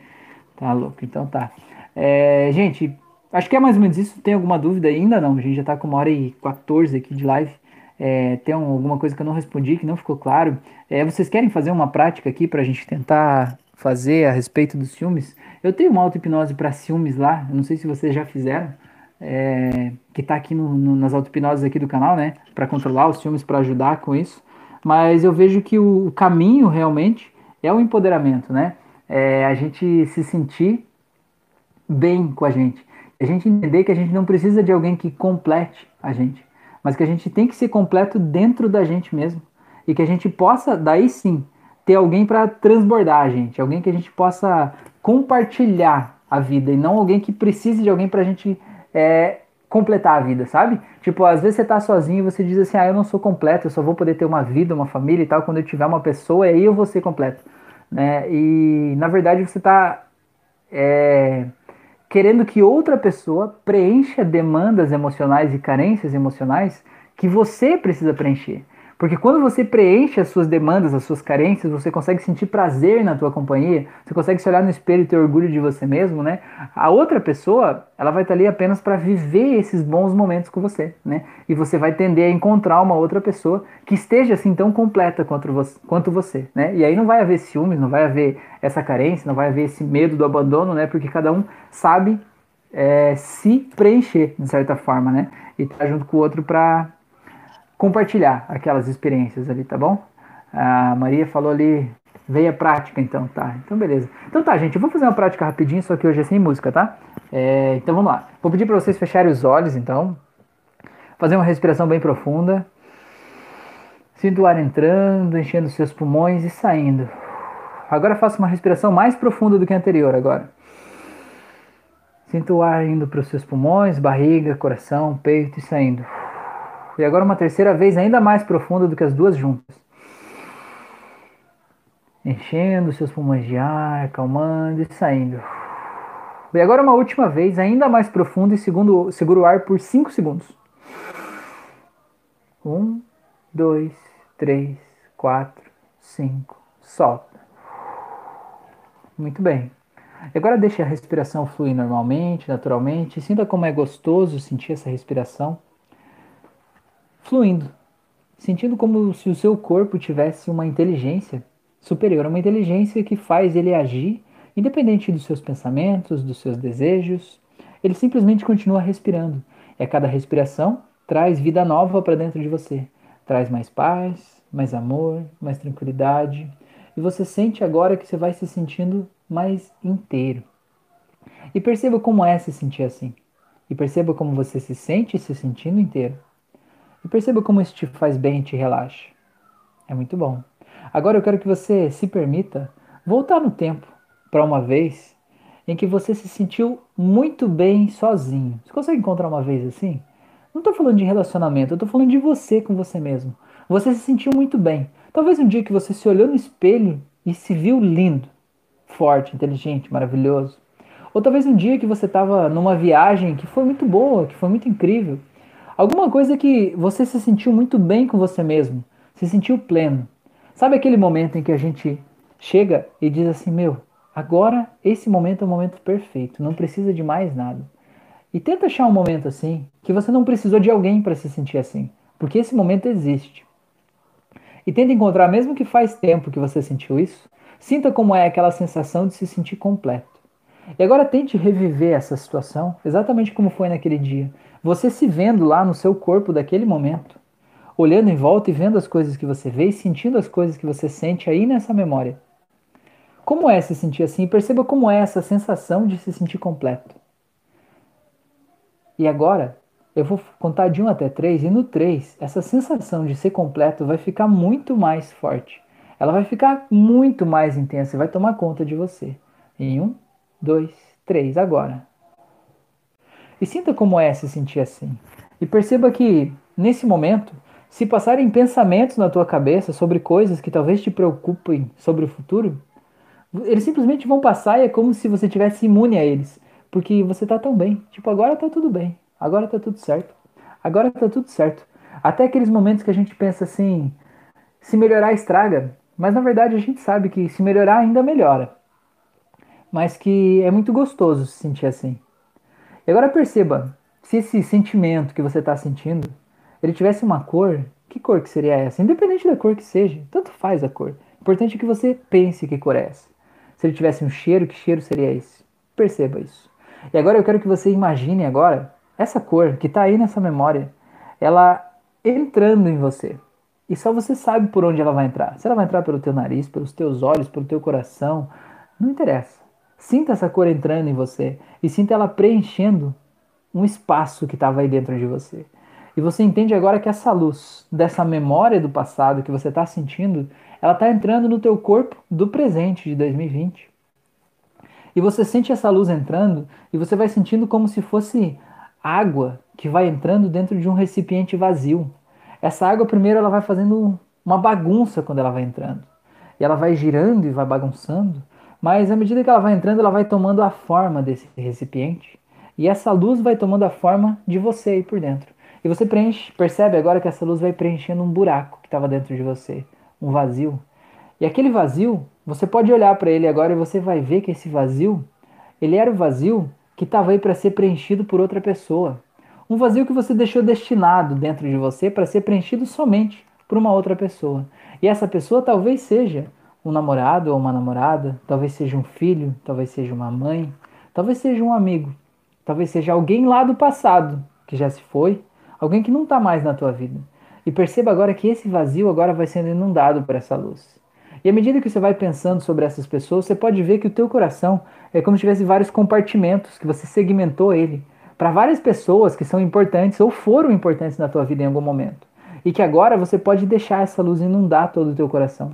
Tá louco. Então tá. É, gente, acho que é mais ou menos isso. Tem alguma dúvida ainda? Não. A gente já tá com uma hora e 14 aqui de live. É, tem alguma coisa que eu não respondi, que não ficou claro. É, vocês querem fazer uma prática aqui pra gente tentar fazer a respeito dos ciúmes? Eu tenho uma auto-hipnose para ciúmes lá. Eu não sei se vocês já fizeram é, que está aqui no, no, nas auto-hipnoses aqui do canal, né? Para controlar os filmes, para ajudar com isso. Mas eu vejo que o, o caminho realmente é o empoderamento, né? É a gente se sentir bem com a gente. A gente entender que a gente não precisa de alguém que complete a gente, mas que a gente tem que ser completo dentro da gente mesmo. E que a gente possa, daí sim, ter alguém para transbordar a gente, alguém que a gente possa compartilhar a vida e não alguém que precise de alguém para a gente é, completar a vida, sabe? Tipo, às vezes você tá sozinho e você diz assim, ah, eu não sou completo, eu só vou poder ter uma vida, uma família e tal, quando eu tiver uma pessoa, aí eu vou ser completo, né? E, na verdade, você tá é, querendo que outra pessoa preencha demandas emocionais e carências emocionais que você precisa preencher. Porque quando você preenche as suas demandas, as suas carências, você consegue sentir prazer na tua companhia, você consegue se olhar no espelho e ter orgulho de você mesmo, né? A outra pessoa, ela vai estar ali apenas para viver esses bons momentos com você, né? E você vai tender a encontrar uma outra pessoa que esteja assim tão completa quanto você, né? E aí não vai haver ciúmes, não vai haver essa carência, não vai haver esse medo do abandono, né? Porque cada um sabe é, se preencher de certa forma, né? E tá junto com o outro para compartilhar aquelas experiências ali, tá bom? A Maria falou ali, veio a prática então, tá? Então beleza. Então tá, gente, eu vou fazer uma prática rapidinho, só que hoje é sem música, tá? É, então vamos lá. Vou pedir para vocês fecharem os olhos, então. Fazer uma respiração bem profunda. Sinto o ar entrando, enchendo seus pulmões e saindo. Agora faça uma respiração mais profunda do que a anterior agora. Sinto o ar indo para os seus pulmões, barriga, coração, peito e saindo. E agora uma terceira vez ainda mais profunda do que as duas juntas. Enchendo seus pulmões de ar, acalmando e saindo. E agora uma última vez, ainda mais profunda e segundo, segura o ar por 5 segundos. Um, dois, três, quatro, cinco. Solta. Muito bem. Agora deixe a respiração fluir normalmente, naturalmente. Sinta como é gostoso sentir essa respiração fluindo, sentindo como se o seu corpo tivesse uma inteligência superior, uma inteligência que faz ele agir independente dos seus pensamentos, dos seus desejos. Ele simplesmente continua respirando. E a cada respiração traz vida nova para dentro de você. Traz mais paz, mais amor, mais tranquilidade. E você sente agora que você vai se sentindo mais inteiro. E perceba como é se sentir assim. E perceba como você se sente se sentindo inteiro. E perceba como isso te faz bem e te relaxa. É muito bom. Agora eu quero que você se permita voltar no tempo para uma vez em que você se sentiu muito bem sozinho. Você consegue encontrar uma vez assim? Não estou falando de relacionamento, eu estou falando de você com você mesmo. Você se sentiu muito bem. Talvez um dia que você se olhou no espelho e se viu lindo, forte, inteligente, maravilhoso. Ou talvez um dia que você estava numa viagem que foi muito boa, que foi muito incrível. Alguma coisa que você se sentiu muito bem com você mesmo, se sentiu pleno. Sabe aquele momento em que a gente chega e diz assim: Meu, agora esse momento é o momento perfeito, não precisa de mais nada. E tenta achar um momento assim que você não precisou de alguém para se sentir assim, porque esse momento existe. E tenta encontrar, mesmo que faz tempo que você sentiu isso, sinta como é aquela sensação de se sentir completo. E agora tente reviver essa situação exatamente como foi naquele dia, você se vendo lá no seu corpo daquele momento, olhando em volta e vendo as coisas que você vê e sentindo as coisas que você sente aí nessa memória. Como é se sentir assim? Perceba como é essa sensação de se sentir completo. E agora, eu vou contar de 1 até 3, e no 3, essa sensação de ser completo vai ficar muito mais forte. ela vai ficar muito mais intensa e vai tomar conta de você. Em um, dois, três, agora. E sinta como é se sentir assim. E perceba que, nesse momento, se passarem pensamentos na tua cabeça sobre coisas que talvez te preocupem sobre o futuro, eles simplesmente vão passar e é como se você tivesse imune a eles. Porque você tá tão bem. Tipo, agora tá tudo bem. Agora tá tudo certo. Agora tá tudo certo. Até aqueles momentos que a gente pensa assim, se melhorar estraga. Mas na verdade a gente sabe que se melhorar ainda melhora. Mas que é muito gostoso se sentir assim. E agora perceba, se esse sentimento que você está sentindo, ele tivesse uma cor, que cor que seria essa? Independente da cor que seja, tanto faz a cor. Importante é que você pense que cor é essa. Se ele tivesse um cheiro, que cheiro seria esse? Perceba isso. E agora eu quero que você imagine agora essa cor que está aí nessa memória, ela entrando em você. E só você sabe por onde ela vai entrar. Se ela vai entrar pelo teu nariz, pelos teus olhos, pelo teu coração, não interessa. Sinta essa cor entrando em você e sinta ela preenchendo um espaço que estava aí dentro de você. E você entende agora que essa luz dessa memória do passado que você está sentindo, ela está entrando no teu corpo do presente de 2020. E você sente essa luz entrando e você vai sentindo como se fosse água que vai entrando dentro de um recipiente vazio. Essa água primeiro ela vai fazendo uma bagunça quando ela vai entrando. E ela vai girando e vai bagunçando, mas à medida que ela vai entrando, ela vai tomando a forma desse recipiente. E essa luz vai tomando a forma de você aí por dentro. E você preenche, percebe agora que essa luz vai preenchendo um buraco que estava dentro de você, um vazio. E aquele vazio, você pode olhar para ele agora e você vai ver que esse vazio, ele era o vazio que estava aí para ser preenchido por outra pessoa. Um vazio que você deixou destinado dentro de você para ser preenchido somente por uma outra pessoa. E essa pessoa talvez seja um namorado ou uma namorada, talvez seja um filho, talvez seja uma mãe, talvez seja um amigo, talvez seja alguém lá do passado que já se foi, alguém que não está mais na tua vida. E perceba agora que esse vazio agora vai sendo inundado por essa luz. E à medida que você vai pensando sobre essas pessoas, você pode ver que o teu coração é como se tivesse vários compartimentos, que você segmentou ele para várias pessoas que são importantes ou foram importantes na tua vida em algum momento. E que agora você pode deixar essa luz inundar todo o teu coração.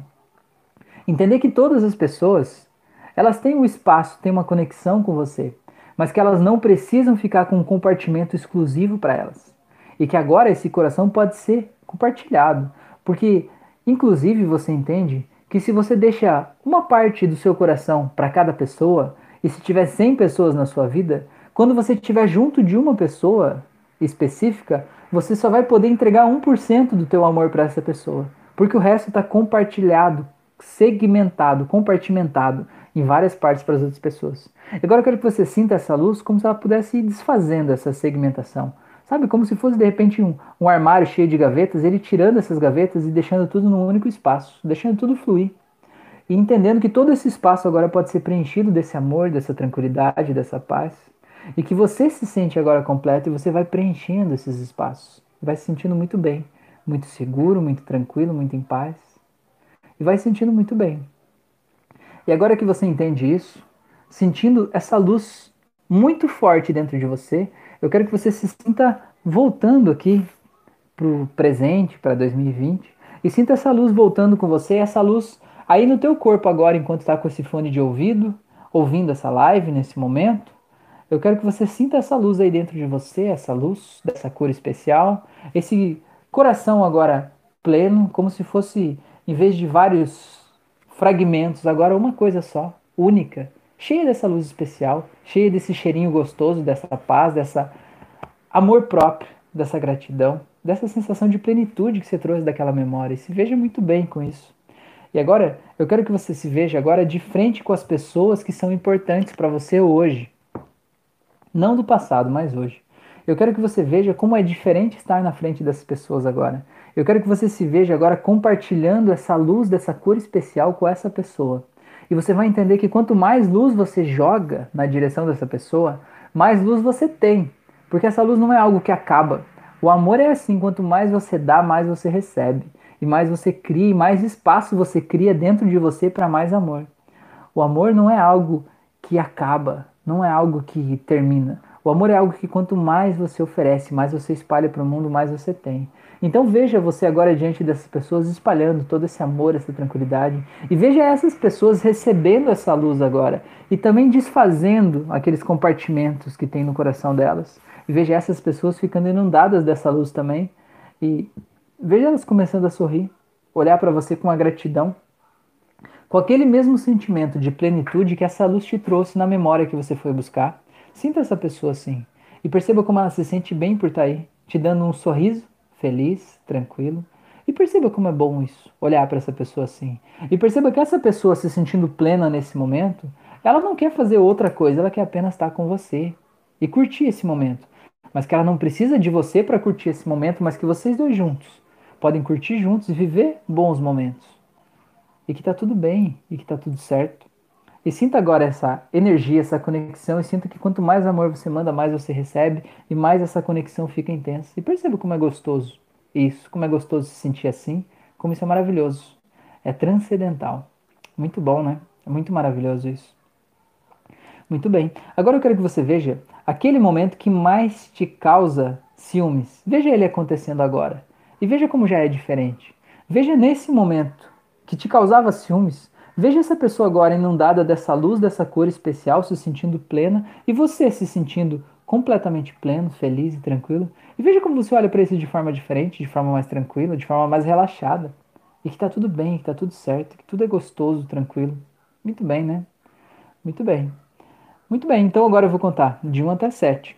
Entender que todas as pessoas, elas têm um espaço, têm uma conexão com você, mas que elas não precisam ficar com um compartimento exclusivo para elas. E que agora esse coração pode ser compartilhado, porque inclusive você entende que se você deixa uma parte do seu coração para cada pessoa, e se tiver 100 pessoas na sua vida, quando você estiver junto de uma pessoa específica, você só vai poder entregar 1% do teu amor para essa pessoa, porque o resto está compartilhado, segmentado, compartimentado em várias partes para as outras pessoas. Agora eu quero que você sinta essa luz como se ela pudesse ir desfazendo essa segmentação. Sabe, como se fosse de repente um, um armário cheio de gavetas, ele tirando essas gavetas e deixando tudo num único espaço, deixando tudo fluir. E entendendo que todo esse espaço agora pode ser preenchido desse amor, dessa tranquilidade, dessa paz. E que você se sente agora completo e você vai preenchendo esses espaços. Vai se sentindo muito bem, muito seguro, muito tranquilo, muito em paz. E vai se sentindo muito bem. E agora que você entende isso, sentindo essa luz muito forte dentro de você, eu quero que você se sinta voltando aqui para o presente, para 2020, e sinta essa luz voltando com você, essa luz aí no teu corpo agora, enquanto está com esse fone de ouvido, ouvindo essa live nesse momento. Eu quero que você sinta essa luz aí dentro de você, essa luz dessa cor especial, esse coração agora pleno, como se fosse, em vez de vários fragmentos, agora uma coisa só, única, cheia dessa luz especial, cheia desse cheirinho gostoso, dessa paz, dessa amor próprio, dessa gratidão, dessa sensação de plenitude que você trouxe daquela memória. E se veja muito bem com isso. E agora, eu quero que você se veja agora de frente com as pessoas que são importantes para você hoje. Não do passado, mas hoje. Eu quero que você veja como é diferente estar na frente dessas pessoas agora. Eu quero que você se veja agora compartilhando essa luz dessa cor especial com essa pessoa. E você vai entender que quanto mais luz você joga na direção dessa pessoa, mais luz você tem. Porque essa luz não é algo que acaba. O amor é assim: quanto mais você dá, mais você recebe. E mais você cria, e mais espaço você cria dentro de você para mais amor. O amor não é algo que acaba, não é algo que termina. O amor é algo que quanto mais você oferece, mais você espalha para o mundo, mais você tem. Então veja você agora diante dessas pessoas espalhando todo esse amor, essa tranquilidade. E veja essas pessoas recebendo essa luz agora. E também desfazendo aqueles compartimentos que tem no coração delas. E veja essas pessoas ficando inundadas dessa luz também. E veja elas começando a sorrir, olhar para você com a gratidão. Com aquele mesmo sentimento de plenitude que essa luz te trouxe na memória que você foi buscar. Sinta essa pessoa assim. E perceba como ela se sente bem por estar tá aí, te dando um sorriso feliz, tranquilo. E perceba como é bom isso, olhar para essa pessoa assim. E perceba que essa pessoa se sentindo plena nesse momento, ela não quer fazer outra coisa, ela quer apenas estar com você e curtir esse momento. Mas que ela não precisa de você para curtir esse momento, mas que vocês dois juntos podem curtir juntos e viver bons momentos. E que tá tudo bem, e que tá tudo certo. E sinta agora essa energia, essa conexão, e sinta que quanto mais amor você manda, mais você recebe, e mais essa conexão fica intensa. E perceba como é gostoso isso, como é gostoso se sentir assim, como isso é maravilhoso. É transcendental. Muito bom, né? É muito maravilhoso isso. Muito bem. Agora eu quero que você veja aquele momento que mais te causa ciúmes. Veja ele acontecendo agora. E veja como já é diferente. Veja nesse momento que te causava ciúmes, Veja essa pessoa agora inundada dessa luz, dessa cor especial, se sentindo plena, e você se sentindo completamente pleno, feliz e tranquilo. E veja como você olha para isso de forma diferente, de forma mais tranquila, de forma mais relaxada. E que tá tudo bem, que tá tudo certo, que tudo é gostoso, tranquilo. Muito bem, né? Muito bem. Muito bem, então agora eu vou contar de 1 até 7.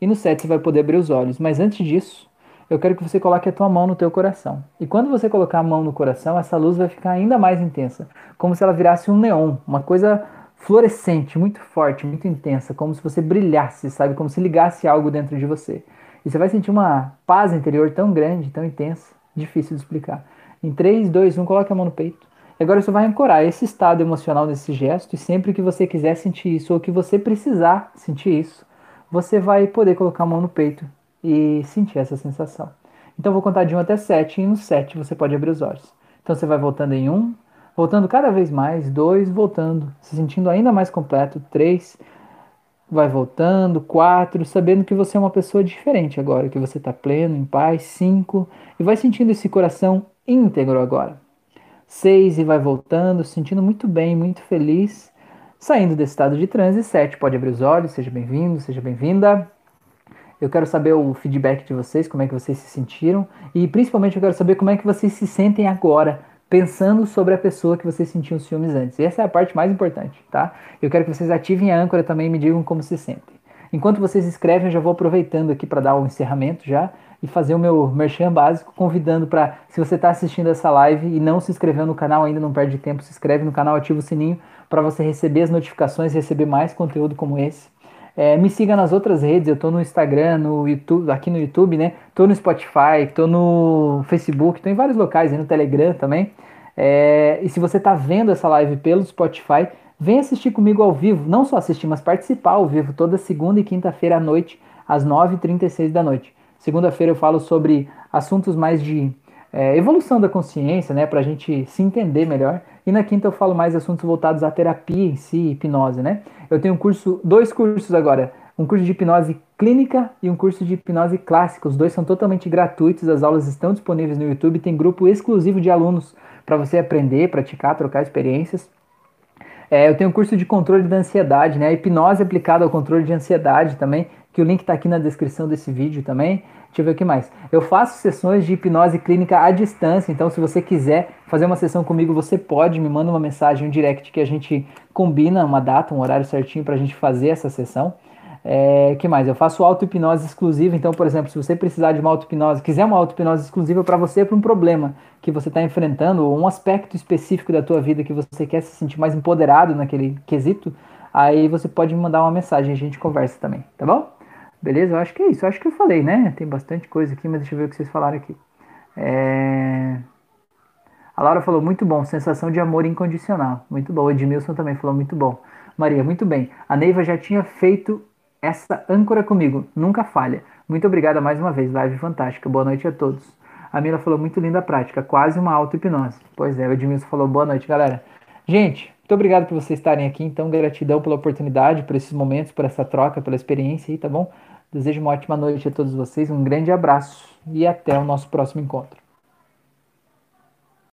E no 7 você vai poder abrir os olhos, mas antes disso, eu quero que você coloque a tua mão no teu coração. E quando você colocar a mão no coração, essa luz vai ficar ainda mais intensa, como se ela virasse um neon, uma coisa fluorescente, muito forte, muito intensa, como se você brilhasse, sabe? Como se ligasse algo dentro de você. E você vai sentir uma paz interior tão grande, tão intensa, difícil de explicar. Em 3, 2, 1, coloque a mão no peito. E agora você vai ancorar esse estado emocional nesse gesto, e sempre que você quiser sentir isso, ou que você precisar sentir isso, você vai poder colocar a mão no peito e sentir essa sensação. Então vou contar de 1 até 7 e no 7 você pode abrir os olhos. Então você vai voltando em 1, voltando cada vez mais, 2, voltando, se sentindo ainda mais completo, 3, vai voltando, 4, sabendo que você é uma pessoa diferente agora, que você está pleno, em paz, 5, e vai sentindo esse coração íntegro agora. 6 e vai voltando, sentindo muito bem, muito feliz, saindo desse estado de transe. 7, pode abrir os olhos, seja bem-vindo, seja bem-vinda. Eu quero saber o feedback de vocês, como é que vocês se sentiram e principalmente eu quero saber como é que vocês se sentem agora, pensando sobre a pessoa que vocês sentiam ciúmes antes. E essa é a parte mais importante, tá? Eu quero que vocês ativem a âncora também e me digam como se sentem. Enquanto vocês escrevem, eu já vou aproveitando aqui para dar o um encerramento já e fazer o meu merchan básico, convidando para, se você está assistindo essa live e não se inscreveu no canal ainda, não perde tempo, se inscreve no canal, ativa o sininho para você receber as notificações, receber mais conteúdo como esse. É, me siga nas outras redes, eu tô no Instagram, no YouTube, aqui no YouTube, né? Tô no Spotify, tô no Facebook, tô em vários locais, no Telegram também. É, e se você tá vendo essa live pelo Spotify, vem assistir comigo ao vivo, não só assistir, mas participar ao vivo toda segunda e quinta-feira à noite, às 9h36 da noite. Segunda-feira eu falo sobre assuntos mais de é, evolução da consciência, né, para a gente se entender melhor. E na quinta eu falo mais assuntos voltados à terapia em si, hipnose, né? Eu tenho um curso, dois cursos agora, um curso de hipnose clínica e um curso de hipnose clássica. Os dois são totalmente gratuitos, as aulas estão disponíveis no YouTube, tem grupo exclusivo de alunos para você aprender, praticar, trocar experiências. É, eu tenho um curso de controle da ansiedade, né? Hipnose aplicada ao controle de ansiedade também, que o link está aqui na descrição desse vídeo também. Deixa eu ver o que mais. Eu faço sessões de hipnose clínica à distância, então se você quiser fazer uma sessão comigo, você pode, me manda uma mensagem, um direct que a gente combina uma data, um horário certinho para a gente fazer essa sessão. É, que mais? Eu faço auto-hipnose exclusiva, então, por exemplo, se você precisar de uma auto-hipnose, quiser uma auto-hipnose exclusiva para você, para um problema que você está enfrentando, ou um aspecto específico da tua vida que você quer se sentir mais empoderado naquele quesito, aí você pode me mandar uma mensagem, a gente conversa também, tá bom? Beleza? Eu acho que é isso. Eu acho que eu falei, né? Tem bastante coisa aqui, mas deixa eu ver o que vocês falaram aqui. É... A Laura falou, muito bom, sensação de amor incondicional. Muito bom. O Edmilson também falou, muito bom. Maria, muito bem. A Neiva já tinha feito essa âncora comigo. Nunca falha. Muito obrigada mais uma vez. Live fantástica. Boa noite a todos. A Mila falou, muito linda a prática. Quase uma auto-hipnose. Pois é, o Edmilson falou, boa noite, galera. Gente, muito obrigado por vocês estarem aqui. Então, gratidão pela oportunidade, por esses momentos, por essa troca, pela experiência aí, tá bom? Desejo uma ótima noite a todos vocês, um grande abraço e até o nosso próximo encontro.